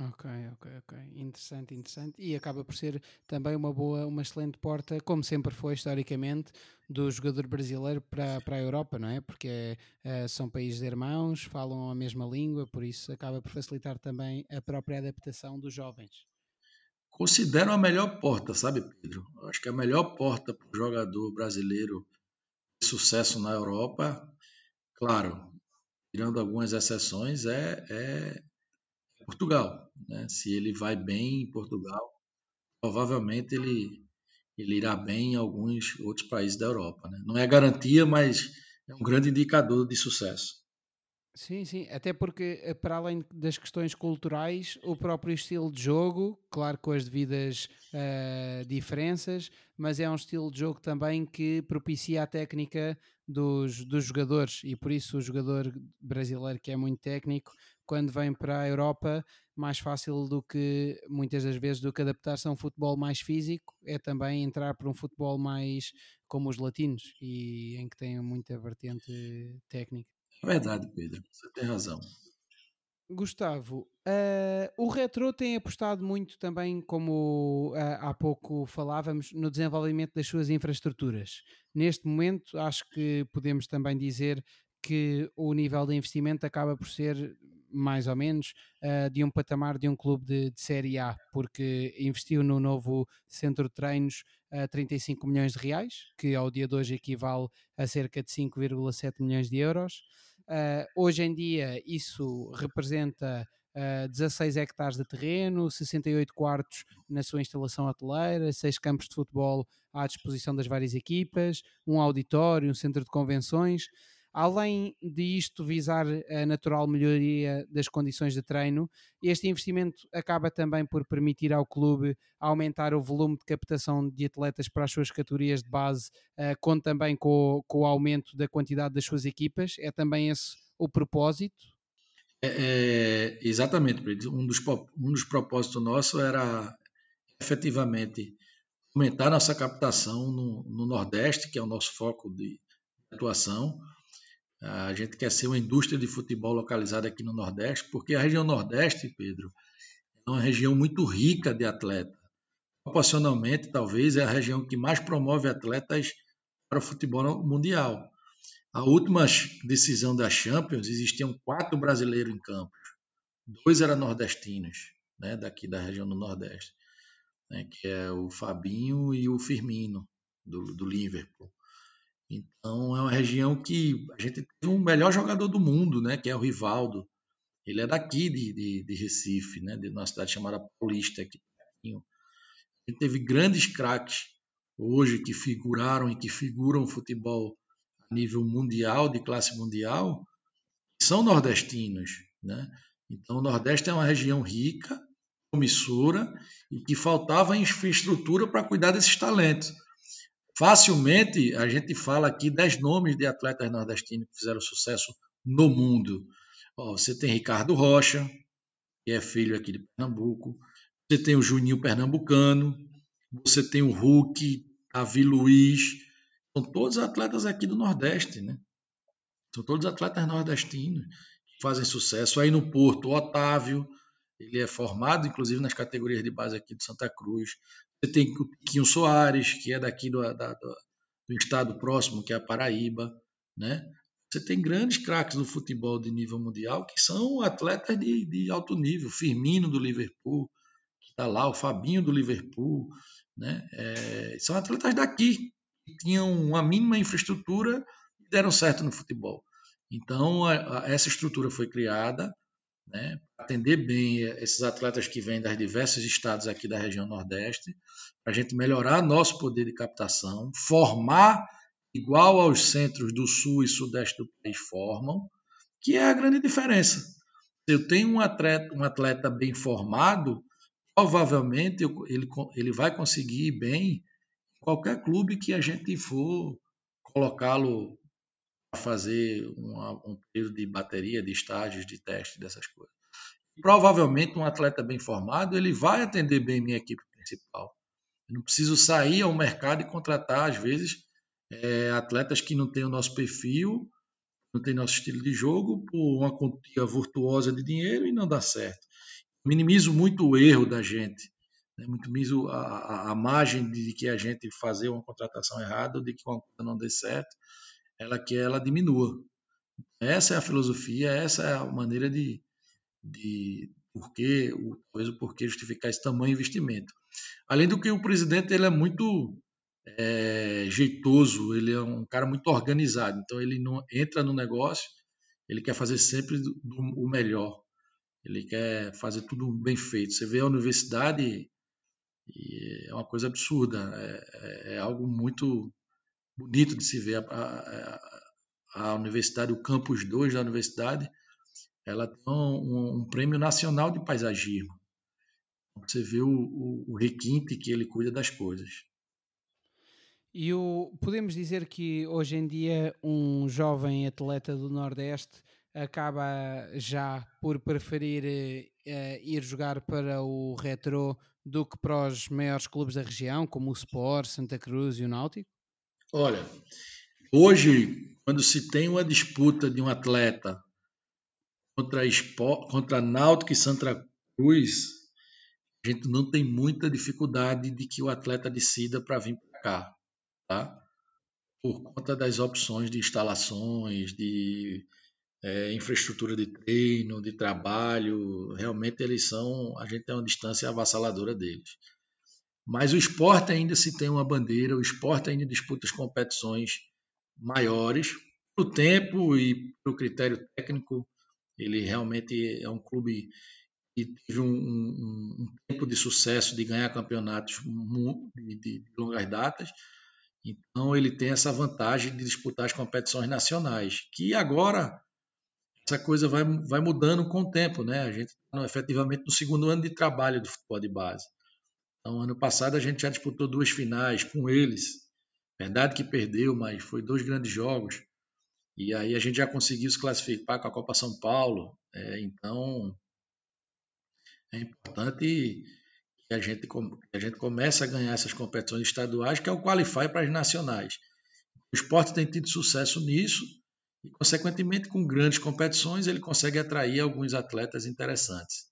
Ok, ok, ok. Interessante, interessante. E acaba por ser também uma boa, uma excelente porta, como sempre foi historicamente, do jogador brasileiro para, para a Europa, não é? Porque uh, são países irmãos, falam a mesma língua, por isso acaba por facilitar também a própria adaptação dos jovens. Considero a melhor porta, sabe, Pedro? Acho que a melhor porta para o jogador brasileiro de sucesso na Europa, claro, tirando algumas exceções, é, é Portugal. Né? Se ele vai bem em Portugal, provavelmente ele, ele irá bem em alguns outros países da Europa. Né? Não é garantia, mas é um grande indicador de sucesso. Sim, sim, até porque eh, para além das questões culturais, o próprio estilo de jogo, claro com as devidas uh, diferenças, mas é um estilo de jogo também que propicia a técnica dos, dos jogadores e por isso o jogador brasileiro que é muito técnico, quando vem para a Europa, mais fácil do que muitas das vezes do que adaptar-se a um futebol mais físico, é também entrar para um futebol mais como os latinos e em que tem muita vertente técnica. É verdade, Pedro, você tem razão. Gustavo, uh, o Retro tem apostado muito também, como uh, há pouco falávamos, no desenvolvimento das suas infraestruturas. Neste momento, acho que podemos também dizer que o nível de investimento acaba por ser mais ou menos uh, de um patamar de um clube de, de, Série A, porque investiu no novo centro de treinos a 35 milhões de reais, que ao dia de hoje equivale a cerca de 5,7 milhões de euros. Uh, hoje em dia, isso representa uh, 16 hectares de terreno, 68 quartos na sua instalação hoteleira, 6 campos de futebol à disposição das várias equipas, um auditório, um centro de convenções. Além disto visar a natural melhoria das condições de treino, este investimento acaba também por permitir ao clube aumentar o volume de captação de atletas para as suas categorias de base, uh, com também com, com o aumento da quantidade das suas equipas. É também esse o propósito? É, é, exatamente, um dos, um dos propósitos nossos era efetivamente aumentar nossa captação no, no Nordeste, que é o nosso foco de atuação, a gente quer ser uma indústria de futebol localizada aqui no Nordeste, porque a região Nordeste, Pedro, é uma região muito rica de atletas. Proporcionalmente, talvez, é a região que mais promove atletas para o futebol mundial. A última decisão da Champions, existiam quatro brasileiros em campo. Dois eram nordestinos, né, daqui da região do Nordeste, né, que é o Fabinho e o Firmino, do, do Liverpool. Então é uma região que a gente tem o melhor jogador do mundo, né? Que é o Rivaldo. Ele é daqui de, de, de Recife, né? De uma cidade chamada Paulista. Aqui. A gente teve grandes craques hoje que figuraram e que figuram o futebol a nível mundial, de classe mundial, são nordestinos, né? Então o Nordeste é uma região rica, promissora e que faltava infraestrutura para cuidar desses talentos. Facilmente a gente fala aqui dez nomes de atletas nordestinos que fizeram sucesso no mundo. Ó, você tem Ricardo Rocha, que é filho aqui de Pernambuco. Você tem o Juninho Pernambucano. Você tem o Hulk, Davi Luiz. São todos atletas aqui do Nordeste, né? São todos atletas nordestinos que fazem sucesso. Aí no Porto, o Otávio, ele é formado, inclusive, nas categorias de base aqui de Santa Cruz. Você tem o Tiquinho Soares, que é daqui do, da, do, do, estado próximo, que é a Paraíba. Né? Você tem grandes craques do futebol de nível mundial que são atletas de, de alto nível. Firmino do Liverpool, que está lá, o Fabinho do Liverpool. Né? É, são atletas daqui, que tinham uma mínima infraestrutura e deram certo no futebol. Então, a, a, essa estrutura foi criada né, atender bem esses atletas que vêm das diversos estados aqui da região Nordeste, para a gente melhorar nosso poder de captação, formar igual aos centros do Sul e Sudeste do país formam, que é a grande diferença. Se eu tenho um atleta, um atleta bem formado, provavelmente ele, ele vai conseguir ir bem em qualquer clube que a gente for colocá-lo fazer uma, um período de bateria, de estágios, de teste, dessas coisas. Provavelmente um atleta bem formado, ele vai atender bem minha equipe principal. Eu não preciso sair ao mercado e contratar, às vezes, é, atletas que não têm o nosso perfil, não têm nosso estilo de jogo, por uma quantia virtuosa de dinheiro e não dá certo. Minimizo muito o erro da gente, né? minimizo a, a, a margem de que a gente fazer uma contratação errada ou de que uma coisa não dê certo ela que ela diminua. Essa é a filosofia, essa é a maneira de, de porquê, o, talvez o porquê justificar esse tamanho investimento. Além do que o presidente ele é muito é, jeitoso, ele é um cara muito organizado, então ele não entra no negócio, ele quer fazer sempre do, do, o melhor, ele quer fazer tudo bem feito. Você vê a universidade é uma coisa absurda, é, é, é algo muito bonito de se ver. A, a, a Universidade, o Campus 2 da Universidade, ela tem um, um prêmio nacional de paisagismo. Você vê o, o, o, requinte que ele cuida das coisas. E o, podemos dizer que hoje em dia um jovem atleta do Nordeste acaba já por preferir uh, ir jogar para o retro do que para os maiores clubes da região, como o Sport, Santa Cruz e o Náutico? Olha, hoje, quando se tem uma disputa de um atleta contra, Sport, contra Náutico e Santa Cruz, a gente não tem muita dificuldade de que o atleta decida para vir para cá, tá? Por conta das opções de instalações, de é, infraestrutura de treino, de trabalho, realmente eles são, a gente tem uma distância avassaladora deles. Mas o esporte ainda se tem uma bandeira, o esporte ainda disputa as competições maiores, o tempo e o critério técnico, Ele realmente é um clube que teve um, um, um tempo de sucesso de ganhar campeonatos de, de longas datas. Então ele tem essa vantagem de disputar as competições nacionais, que agora essa coisa vai, vai mudando com o tempo, né? A gente está efetivamente no segundo ano de trabalho do futebol de base. Então, ano passado a gente já disputou duas finais com eles. Verdade que perdeu, mas foi dois grandes jogos. E aí a gente já conseguiu se classificar com a Copa São Paulo. É, então, é importante que a, gente, que a gente comece a ganhar essas competições estaduais, que é o qualify para as nacionais. O esporte tem tido sucesso nisso e, consequentemente, com grandes competições, ele consegue atrair alguns atletas interessantes.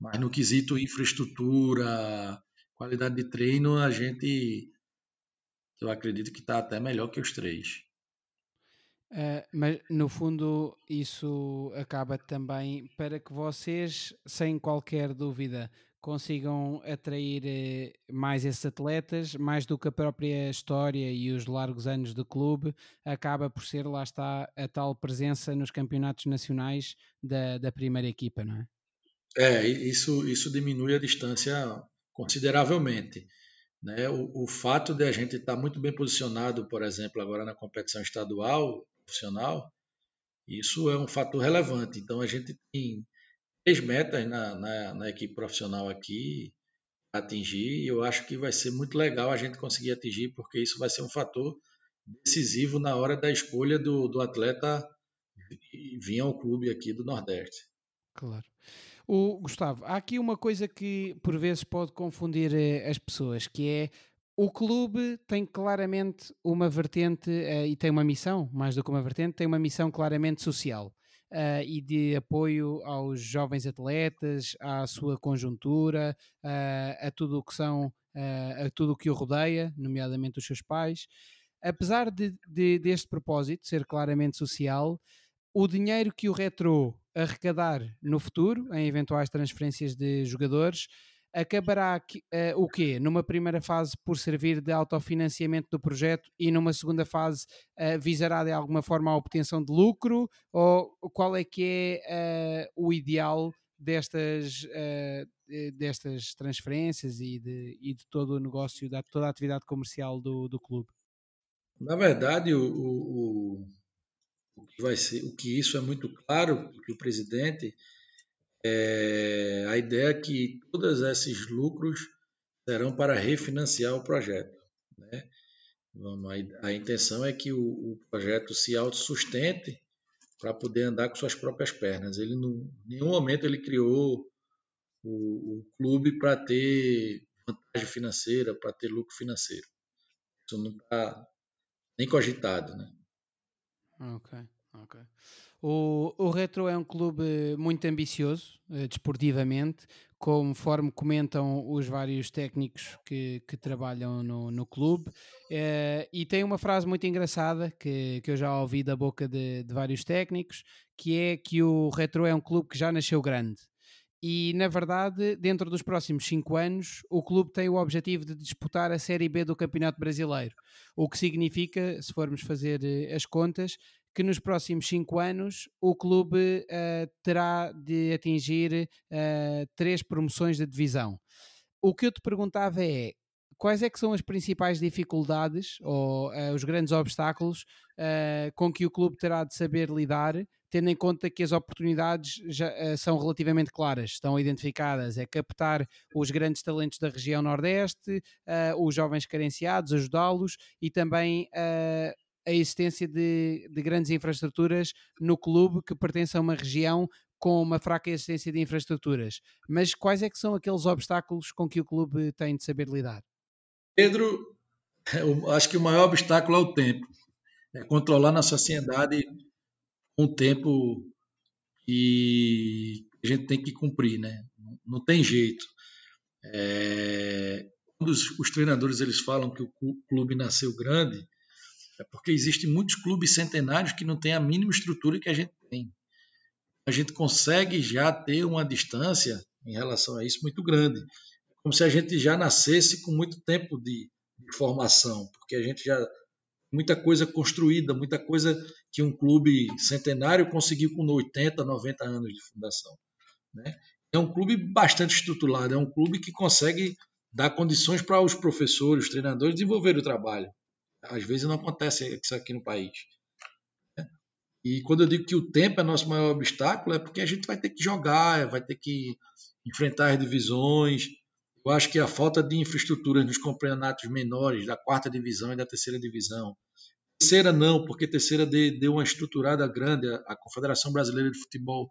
Mas no quesito infraestrutura, qualidade de treino, a gente, eu acredito que está até melhor que os três. Uh, mas no fundo, isso acaba também para que vocês, sem qualquer dúvida, consigam atrair eh, mais esses atletas, mais do que a própria história e os largos anos do clube, acaba por ser, lá está, a tal presença nos campeonatos nacionais da, da primeira equipa, não é? É, isso, isso diminui a distância consideravelmente. Né? O, o fato de a gente estar muito bem posicionado, por exemplo, agora na competição estadual, profissional, isso é um fator relevante. Então a gente tem três metas na, na, na equipe profissional aqui a atingir e eu acho que vai ser muito legal a gente conseguir atingir, porque isso vai ser um fator decisivo na hora da escolha do, do atleta vir ao clube aqui do Nordeste. Claro. O Gustavo, há aqui uma coisa que por vezes pode confundir eh, as pessoas, que é o clube tem claramente uma vertente uh, e tem uma missão, mais do que uma vertente, tem uma missão claramente social uh, e de apoio aos jovens atletas, à sua conjuntura, uh, a tudo o que são, a tudo o que o rodeia, nomeadamente os seus pais. Apesar de, de, deste propósito ser claramente social, o dinheiro que o Retro arrecadar no futuro, em eventuais transferências de jogadores, acabará uh, o quê? Numa primeira fase por servir de autofinanciamento do projeto e numa segunda fase uh, visará de alguma forma a obtenção de lucro? Ou qual é que é uh, o ideal destas, destas transferências e de, e de todo o negócio, de toda a atividade comercial do, do clube? Na verdade, o, o, o, que vai ser, o que isso é muito claro, que o presidente é, a ideia é que todos esses lucros serão para refinanciar o projeto. Né? A, intenção é que o, o projeto se autossustente para poder andar com suas próprias pernas. Ele, em nenhum momento, ele criou o, o clube para ter vantagem financeira, para ter lucro financeiro. Isso não está nem cogitado. Né? Ok, ok. O, o Retro é um clube muito ambicioso, uh, desportivamente, conforme comentam os vários técnicos que, que trabalham no, no clube. Uh, e tem uma frase muito engraçada que, que eu já ouvi da boca de, de vários técnicos, que é que o Retro é um clube que já nasceu grande. E, na verdade, dentro dos próximos cinco anos, o clube tem o objetivo de disputar a Série B do Campeonato Brasileiro. O que significa, se formos fazer eh, as contas, que nos próximos cinco anos o clube uh, terá de atingir uh, três promoções de divisão. O que eu te perguntava é quais é que são as principais dificuldades ou uh, os grandes obstáculos com que o clube terá de saber lidar, tendo em conta que as oportunidades já são relativamente claras, estão identificadas, é captar os grandes talentos da região Nordeste, os jovens carenciados, ajudá-los e também a existência de, de grandes infraestruturas no clube que pertence a uma região com uma fraca existência de infraestruturas. Mas quais é que são aqueles obstáculos com que o clube tem de saber lidar? Pedro, eu acho que o maior obstáculo é o tempo. É controlar na sociedade um tempo que a gente tem que cumprir, né? Não tem jeito. É, quando os, os treinadores eles falam que o clube nasceu grande, é porque existem muitos clubes centenários que não têm a mínima estrutura que a gente tem. A gente consegue já ter uma distância em relação a isso muito grande. Como se a gente já nascesse com muito tempo de, de formação, porque a gente já muita coisa construída, muita coisa que um clube centenário conseguiu com 80, 90 anos de fundação. Né? É um clube bastante estruturado, é um clube que consegue dar condições para os professores, os treinadores desenvolver o trabalho. Às vezes não acontece isso aqui no país. Né? E quando eu digo que o tempo é nosso maior obstáculo, é porque a gente vai ter que jogar, vai ter que enfrentar as divisões. Eu acho que a falta de infraestrutura nos campeonatos menores, da quarta divisão e da terceira divisão. Terceira não, porque terceira deu uma estruturada grande. A Confederação Brasileira de Futebol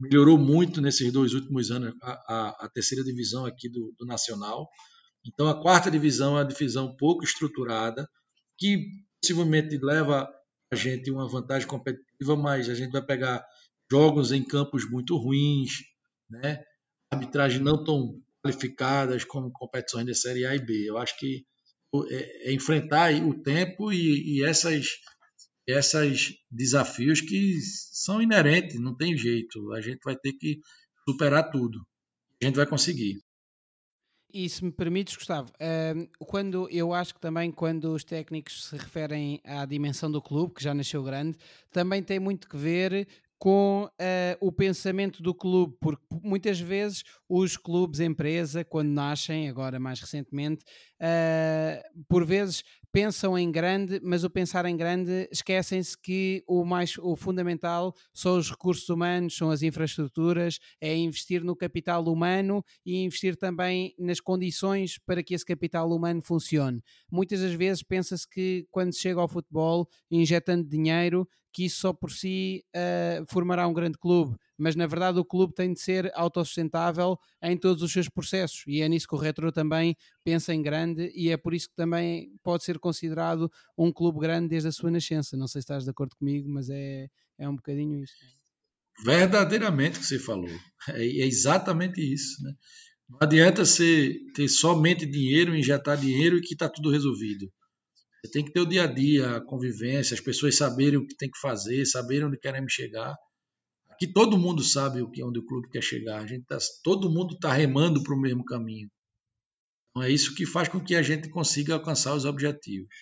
melhorou muito nesses dois últimos anos a, a, a terceira divisão aqui do, do, Nacional. Então, a quarta divisão é uma divisão pouco estruturada, que possivelmente leva a gente uma vantagem competitiva, mas a gente vai pegar jogos em campos muito ruins, né? arbitragem não tão qualificadas como competições de Série A e B. Eu acho que é, é enfrentar o tempo e, e essas esses desafios que são inerentes, não tem jeito. A gente vai ter que superar tudo. A gente vai conseguir. E se me permites, Gustavo, quando eu acho que também quando os técnicos se referem à dimensão do clube, que já nasceu grande, também tem muito que ver com uh, o pensamento do clube, porque muitas vezes os clubes empresa, quando nascem, agora mais recentemente, uh, por vezes pensam em grande, mas o pensar em grande esquecem-se que o mais o fundamental são os recursos humanos, são as infraestruturas, é investir no capital humano e investir também nas condições para que esse capital humano funcione. Muitas das vezes pensa-se que quando se chega ao futebol, injetando dinheiro, que isso só por si uh, formará um grande clube, mas na verdade o clube tem de ser autossustentável em todos os seus processos e é nisso que o Retro também pensa em grande e é por isso que também pode ser considerado um clube grande desde a sua nascença. Não sei se estás de acordo comigo, mas é, é um bocadinho isso. Verdadeiramente que você falou, é, é exatamente isso. Né? Não adianta você ter somente dinheiro, injetar dinheiro e que está tudo resolvido. Você tem que ter o dia a dia, a convivência, as pessoas saberem o que tem que fazer, saberem onde queremos chegar. Aqui todo mundo sabe o que onde o clube quer chegar. A gente tá, todo mundo está remando para o mesmo caminho. Então é isso que faz com que a gente consiga alcançar os objetivos.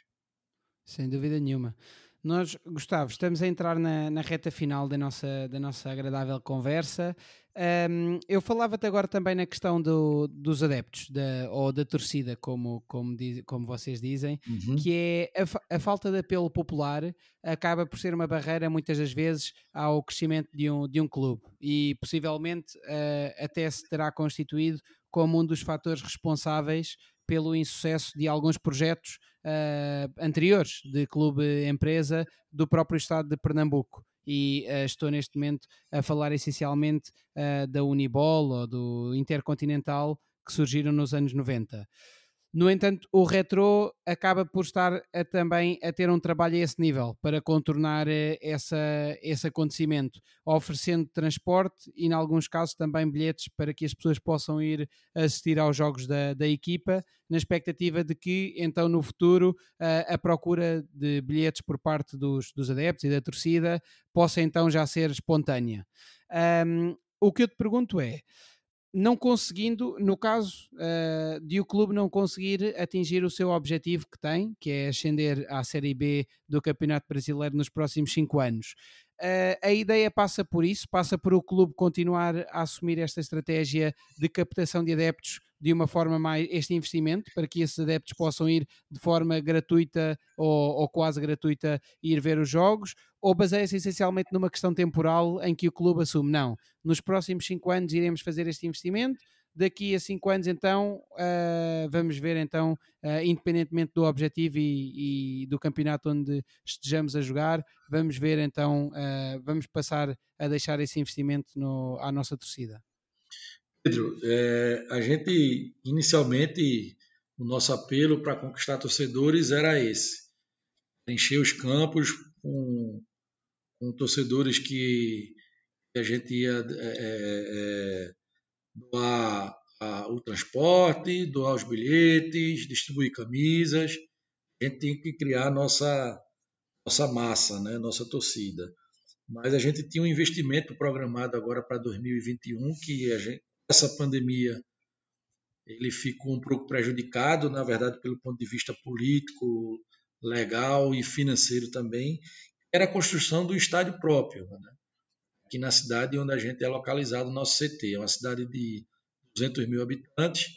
Sem dúvida nenhuma. Nós, Gustavo, estamos a entrar na, na reta final da nossa, da nossa agradável conversa. Um, eu falava-te agora também na questão do, dos adeptos, da, ou da torcida, como, como, diz, como vocês dizem, uhum. que é a, a, falta de apelo popular acaba por ser uma barreira muitas das vezes ao crescimento de um, de um clube e possivelmente uh, até se terá constituído como um dos fatores responsáveis pelo insucesso de alguns projetos uh, anteriores de clube-empresa do próprio estado de Pernambuco e uh, estou neste momento a falar essencialmente uh, da Unibol ou do Intercontinental que surgiram nos anos 90. No entanto, o retro acaba por estar a, também a ter um trabalho a esse nível para contornar eh, essa, esse acontecimento, oferecendo transporte e, em alguns casos, também bilhetes para que as pessoas possam ir assistir aos jogos da, da equipa, na expectativa de que, então, no futuro, a, a procura de bilhetes por parte dos, dos adeptos e da torcida possa então já ser espontânea. Um, o que eu te pergunto é não conseguindo, no caso uh, de o clube não conseguir atingir o seu objetivo que tem, que é ascender à Série B do Campeonato Brasileiro nos próximos cinco anos. Uh, a ideia passa por isso, passa por o clube continuar a assumir esta estratégia de captação de adeptos de uma forma mais este investimento para que esses adeptos possam ir de forma gratuita ou, ou quase gratuita ir ver os jogos ou baseia-se essencialmente numa questão temporal em que o clube assume? Não, nos próximos cinco anos iremos fazer este investimento daqui a cinco anos então uh, vamos ver então uh, independentemente do objetivo e, e, do campeonato onde estejamos a jogar vamos ver então uh, vamos passar a deixar esse investimento no, à nossa torcida Pedro, é, a gente inicialmente o nosso apelo para conquistar torcedores era esse: encher os campos com, com torcedores que, a gente ia é, é, é doar a, o transporte, doar os bilhetes, distribuir camisas. A gente tem que criar nossa nossa massa, né, nossa torcida. Mas a gente tinha um investimento programado agora para 2021 que a gente essa pandemia ele ficou um pouco prejudicado, na verdade, pelo ponto de vista político, legal e financeiro também, era a construção do estádio próprio, né? aqui na cidade onde a gente é localizado, o nosso CT. É uma cidade de 200 mil habitantes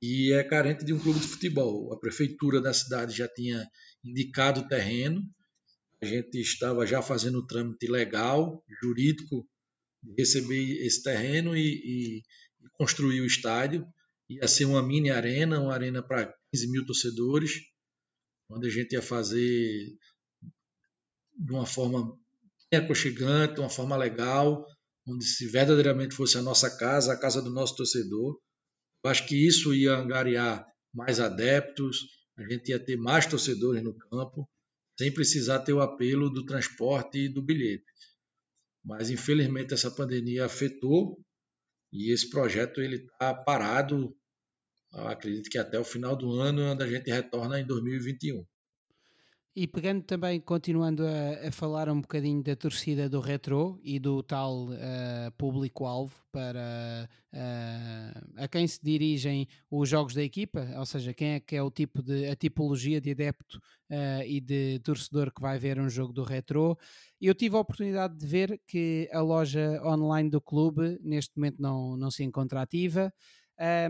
e é carente de um clube de futebol. A prefeitura da cidade já tinha indicado o terreno, a gente estava já fazendo o trâmite legal, jurídico, receber esse terreno e, e, construir o estádio. Ia ser uma mini arena, uma arena para 15 mil torcedores, onde a gente ia fazer de uma forma aconchegante, uma forma legal, onde se verdadeiramente fosse a nossa casa, a casa do nosso torcedor. Eu acho que isso ia angariar mais adeptos, a gente ia ter mais torcedores no campo, sem precisar ter o apelo do transporte e do bilhete. Mas infelizmente essa pandemia afetou e esse projeto ele está parado. acredito que até o final do ano, onde a gente retorna em 2021. E pegando também, continuando a, a, falar um bocadinho da torcida do retro e do tal uh, público-alvo para uh, a quem se dirigem os jogos da equipa, ou seja, quem é que é o tipo de a tipologia de adepto uh, e de torcedor que vai ver um jogo do retro. Eu tive a oportunidade de ver que a loja online do clube neste momento não, não se encontra ativa.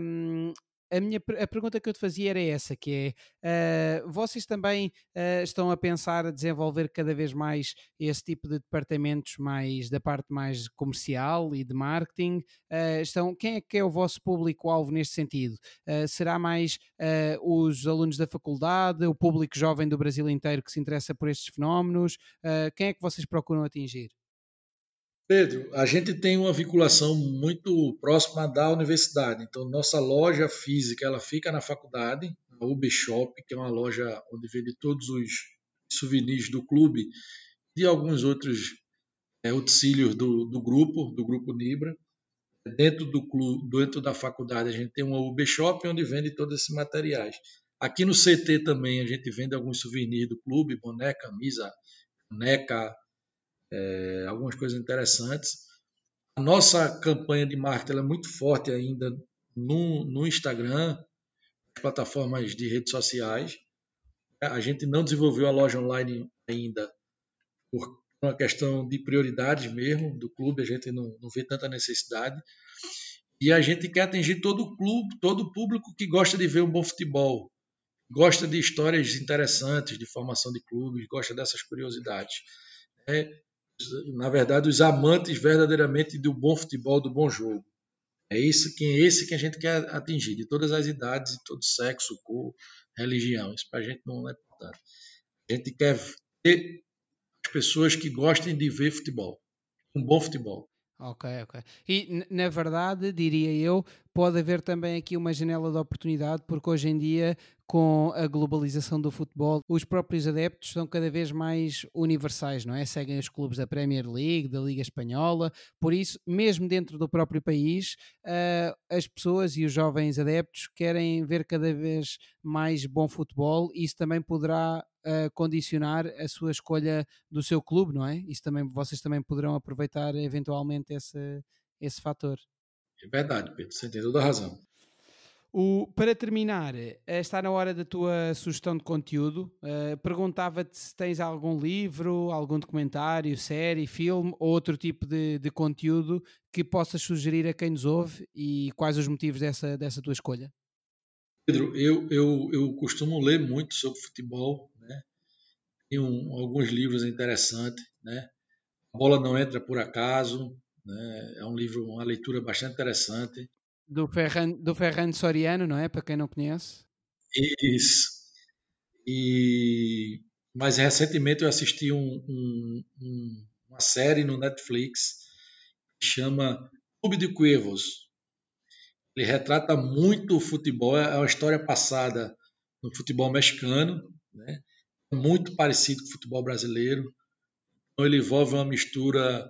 Um, a minha a pergunta que eu te fazia era essa, que é uh, vocês também uh, estão a pensar a desenvolver cada vez mais esse tipo de departamentos mais da parte mais comercial e de marketing? Uh, estão, quem é que é o vosso público-alvo neste sentido? será mais os alunos da faculdade, o público jovem do Brasil inteiro que se interessa por estes fenómenos? quem é que vocês procuram atingir? Pedro, a gente tem uma vinculação muito próxima da universidade. Então, nossa loja física ela fica na faculdade, a UB Shop, que é uma loja onde vende todos os souvenirs do clube e alguns outros é, utensílios do, do grupo, do grupo Nibra. Dentro do clube, dentro da faculdade, a gente tem uma UB Shop onde vende todos esses materiais. Aqui no CT também a gente vende alguns souvenirs do clube, boné, camisa, caneca, é, algumas coisas interessantes. A nossa campanha de marketing é muito forte ainda no, no Instagram, plataformas de redes sociais. A gente não desenvolveu a loja online ainda por uma questão de prioridades mesmo do clube, a gente não, não vê tanta necessidade. E a gente quer atingir todo o clube, todo o público que gosta de ver um bom futebol, gosta de histórias interessantes de formação de clubes, gosta dessas curiosidades. É, na verdade, os amantes verdadeiramente do bom futebol, do bom jogo. É esse que, é esse que a gente quer atingir, de todas as idades, de todo sexo, cor, religião. Isso para a gente não é importante. A gente quer ter as pessoas que gostem de ver futebol, um bom futebol. Ok, ok. E na verdade, diria eu, pode haver também aqui uma janela de oportunidade, porque hoje em dia, com a globalização do futebol, os próprios adeptos são cada vez mais universais, não é? Seguem os clubes da Premier League, da Liga Espanhola, por isso, mesmo dentro do próprio país, uh, as pessoas e os jovens adeptos querem ver cada vez mais bom futebol, e isso também poderá uh, condicionar a sua escolha do seu clube, não é? Isso também, vocês também poderão aproveitar eventualmente esse, esse fator. É verdade, Pedro, você tem toda a razão. O, para terminar, eh, está na hora da tua sugestão de conteúdo. Uh, Perguntava-te se tens algum livro, algum documentário, série, filme ou outro tipo de, de, conteúdo que possas sugerir a quem nos ouve e quais os motivos dessa, dessa tua escolha. Pedro, eu, eu, eu costumo ler muito sobre futebol? Tem um, alguns livros interessantes, né? A bola não entra por acaso, né? É um livro, uma leitura bastante interessante. Do Ferran, do Ferran Soriano, não é? Para quem não conhece. Isso. E mas recentemente eu assisti um, um, um, uma série no Netflix que chama Clube de Cuervos. Ele retrata muito o futebol, é uma história passada no futebol mexicano, né? Muito parecido com o futebol brasileiro. Então ele envolve uma mistura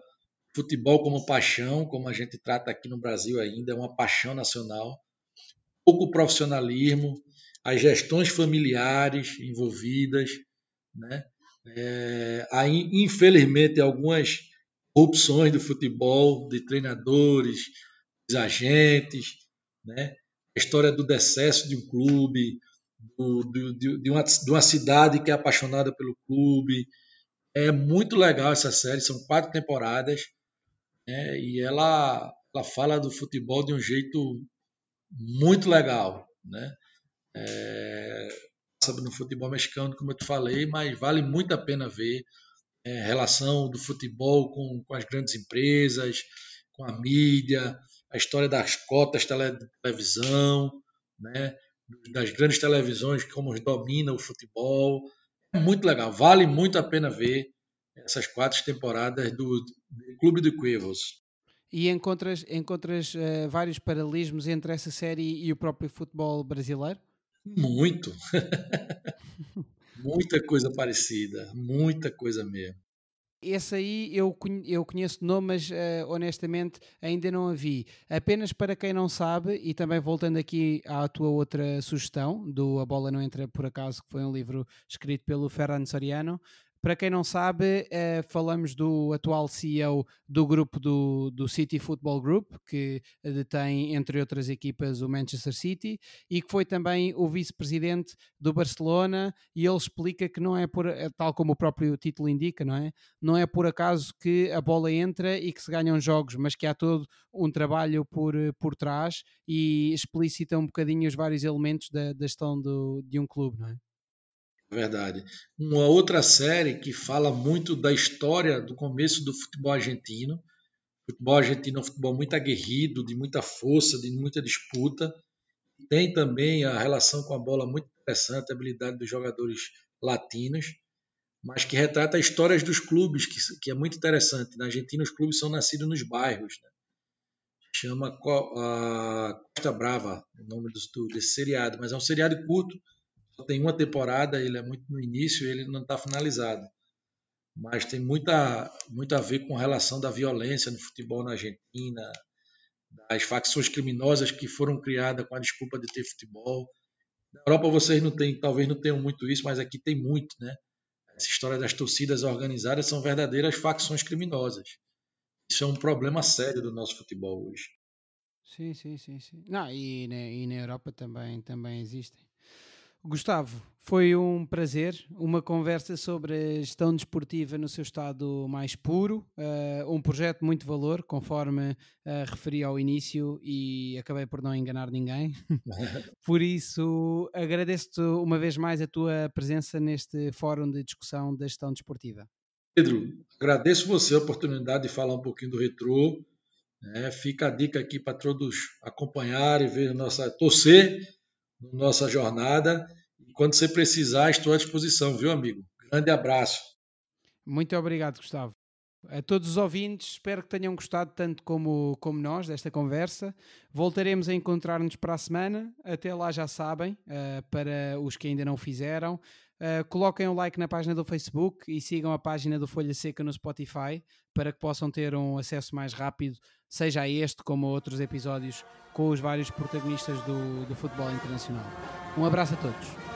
futebol como paixão, como a gente trata aqui no Brasil ainda, é uma paixão nacional, pouco profissionalismo, as gestões familiares envolvidas, né? É, aí, infelizmente, algumas opções do futebol, de treinadores, dos agentes, né? a história do decesso de um clube, do, do, de, uma, de uma cidade que é apaixonada pelo clube. É muito legal essa série, são quatro temporadas, né, e ela, ela fala do futebol de um jeito muito legal. Né? É, sabe, no futebol mexicano, como eu te falei, mas vale muito a pena ver é, relação do futebol com, com as grandes empresas, com a mídia, a história das cotas de televisão, né? Das grandes televisões, como domina o futebol. É muito legal, vale muito a pena ver essas quatro temporadas do, do Clube do Cuervos. E encontras, encontras uh, vários paralelismos entre essa série e o próprio futebol brasileiro? Muito. muita coisa parecida, muita coisa mesmo. Esse aí eu, eu conheço de nome, mas uh, honestamente ainda não a vi. Apenas para quem não sabe, e também voltando aqui à tua outra sugestão, do A Bola Não Entra Por Acaso, que foi um livro escrito pelo Ferran Soriano, para quem não sabe, eh, falamos do atual CEO do grupo do, do City Football Group, que detém, entre outras equipas, o Manchester City, e que foi também o vice-presidente do Barcelona, e ele explica que não é por, eh, tal como o próprio título indica, não é? Não é por acaso que a bola entra e que se ganham jogos, mas que há todo um trabalho por, eh, por trás e explicita um bocadinho os vários elementos da, da gestão do, de um clube, não é? Verdade. Uma outra série que fala muito da história do começo do futebol argentino. O futebol argentino é um futebol muito aguerrido, de muita força, de muita disputa. Tem também a relação com a bola muito interessante, a habilidade dos jogadores latinos, mas que retrata histórias dos clubes, que, que é muito interessante. Na Argentina, os clubes são nascidos nos bairros. Né? Chama a Costa Brava, o nome do, desse seriado, mas é um seriado curto tem uma temporada, ele é muito no início, ele não está finalizado. Mas tem muita, muito a ver com relação da violência no futebol na Argentina, das facções criminosas que foram criadas com a desculpa de ter futebol. Na Europa vocês não têm, talvez não tenham muito isso, mas aqui tem muito, né? Essa história das torcidas organizadas são verdadeiras facções criminosas. Isso é um problema sério do nosso futebol hoje. Sim, sim, sim, sim. Não, e, e na Europa também, também existem. Gustavo, foi um prazer, uma conversa sobre a gestão desportiva no seu estado mais puro, uh, um projeto muito valor, conforme uh, referi ao início e acabei por não enganar ninguém. por isso, agradeço-te uma vez mais a tua presença neste fórum de discussão da gestão desportiva. Pedro, agradeço você a oportunidade de falar um pouquinho do retrô. Né? Fica a dica aqui para todos acompanharem, ver nossa torcer nossa jornada. E quando você precisar, estou à disposição, viu, amigo? Grande abraço. Muito obrigado, Gustavo. A todos os ouvintes, espero que tenham gostado tanto como, como nós desta conversa. Voltaremos a encontrar-nos para a semana. Até lá já sabem, uh, para os que ainda não fizeram. Uh, coloquem um like na página do Facebook e sigam a página do Folha Seca no Spotify para que possam ter um acesso mais rápido, seja a este como a outros episódios com os vários protagonistas do, do futebol internacional. Um abraço a todos.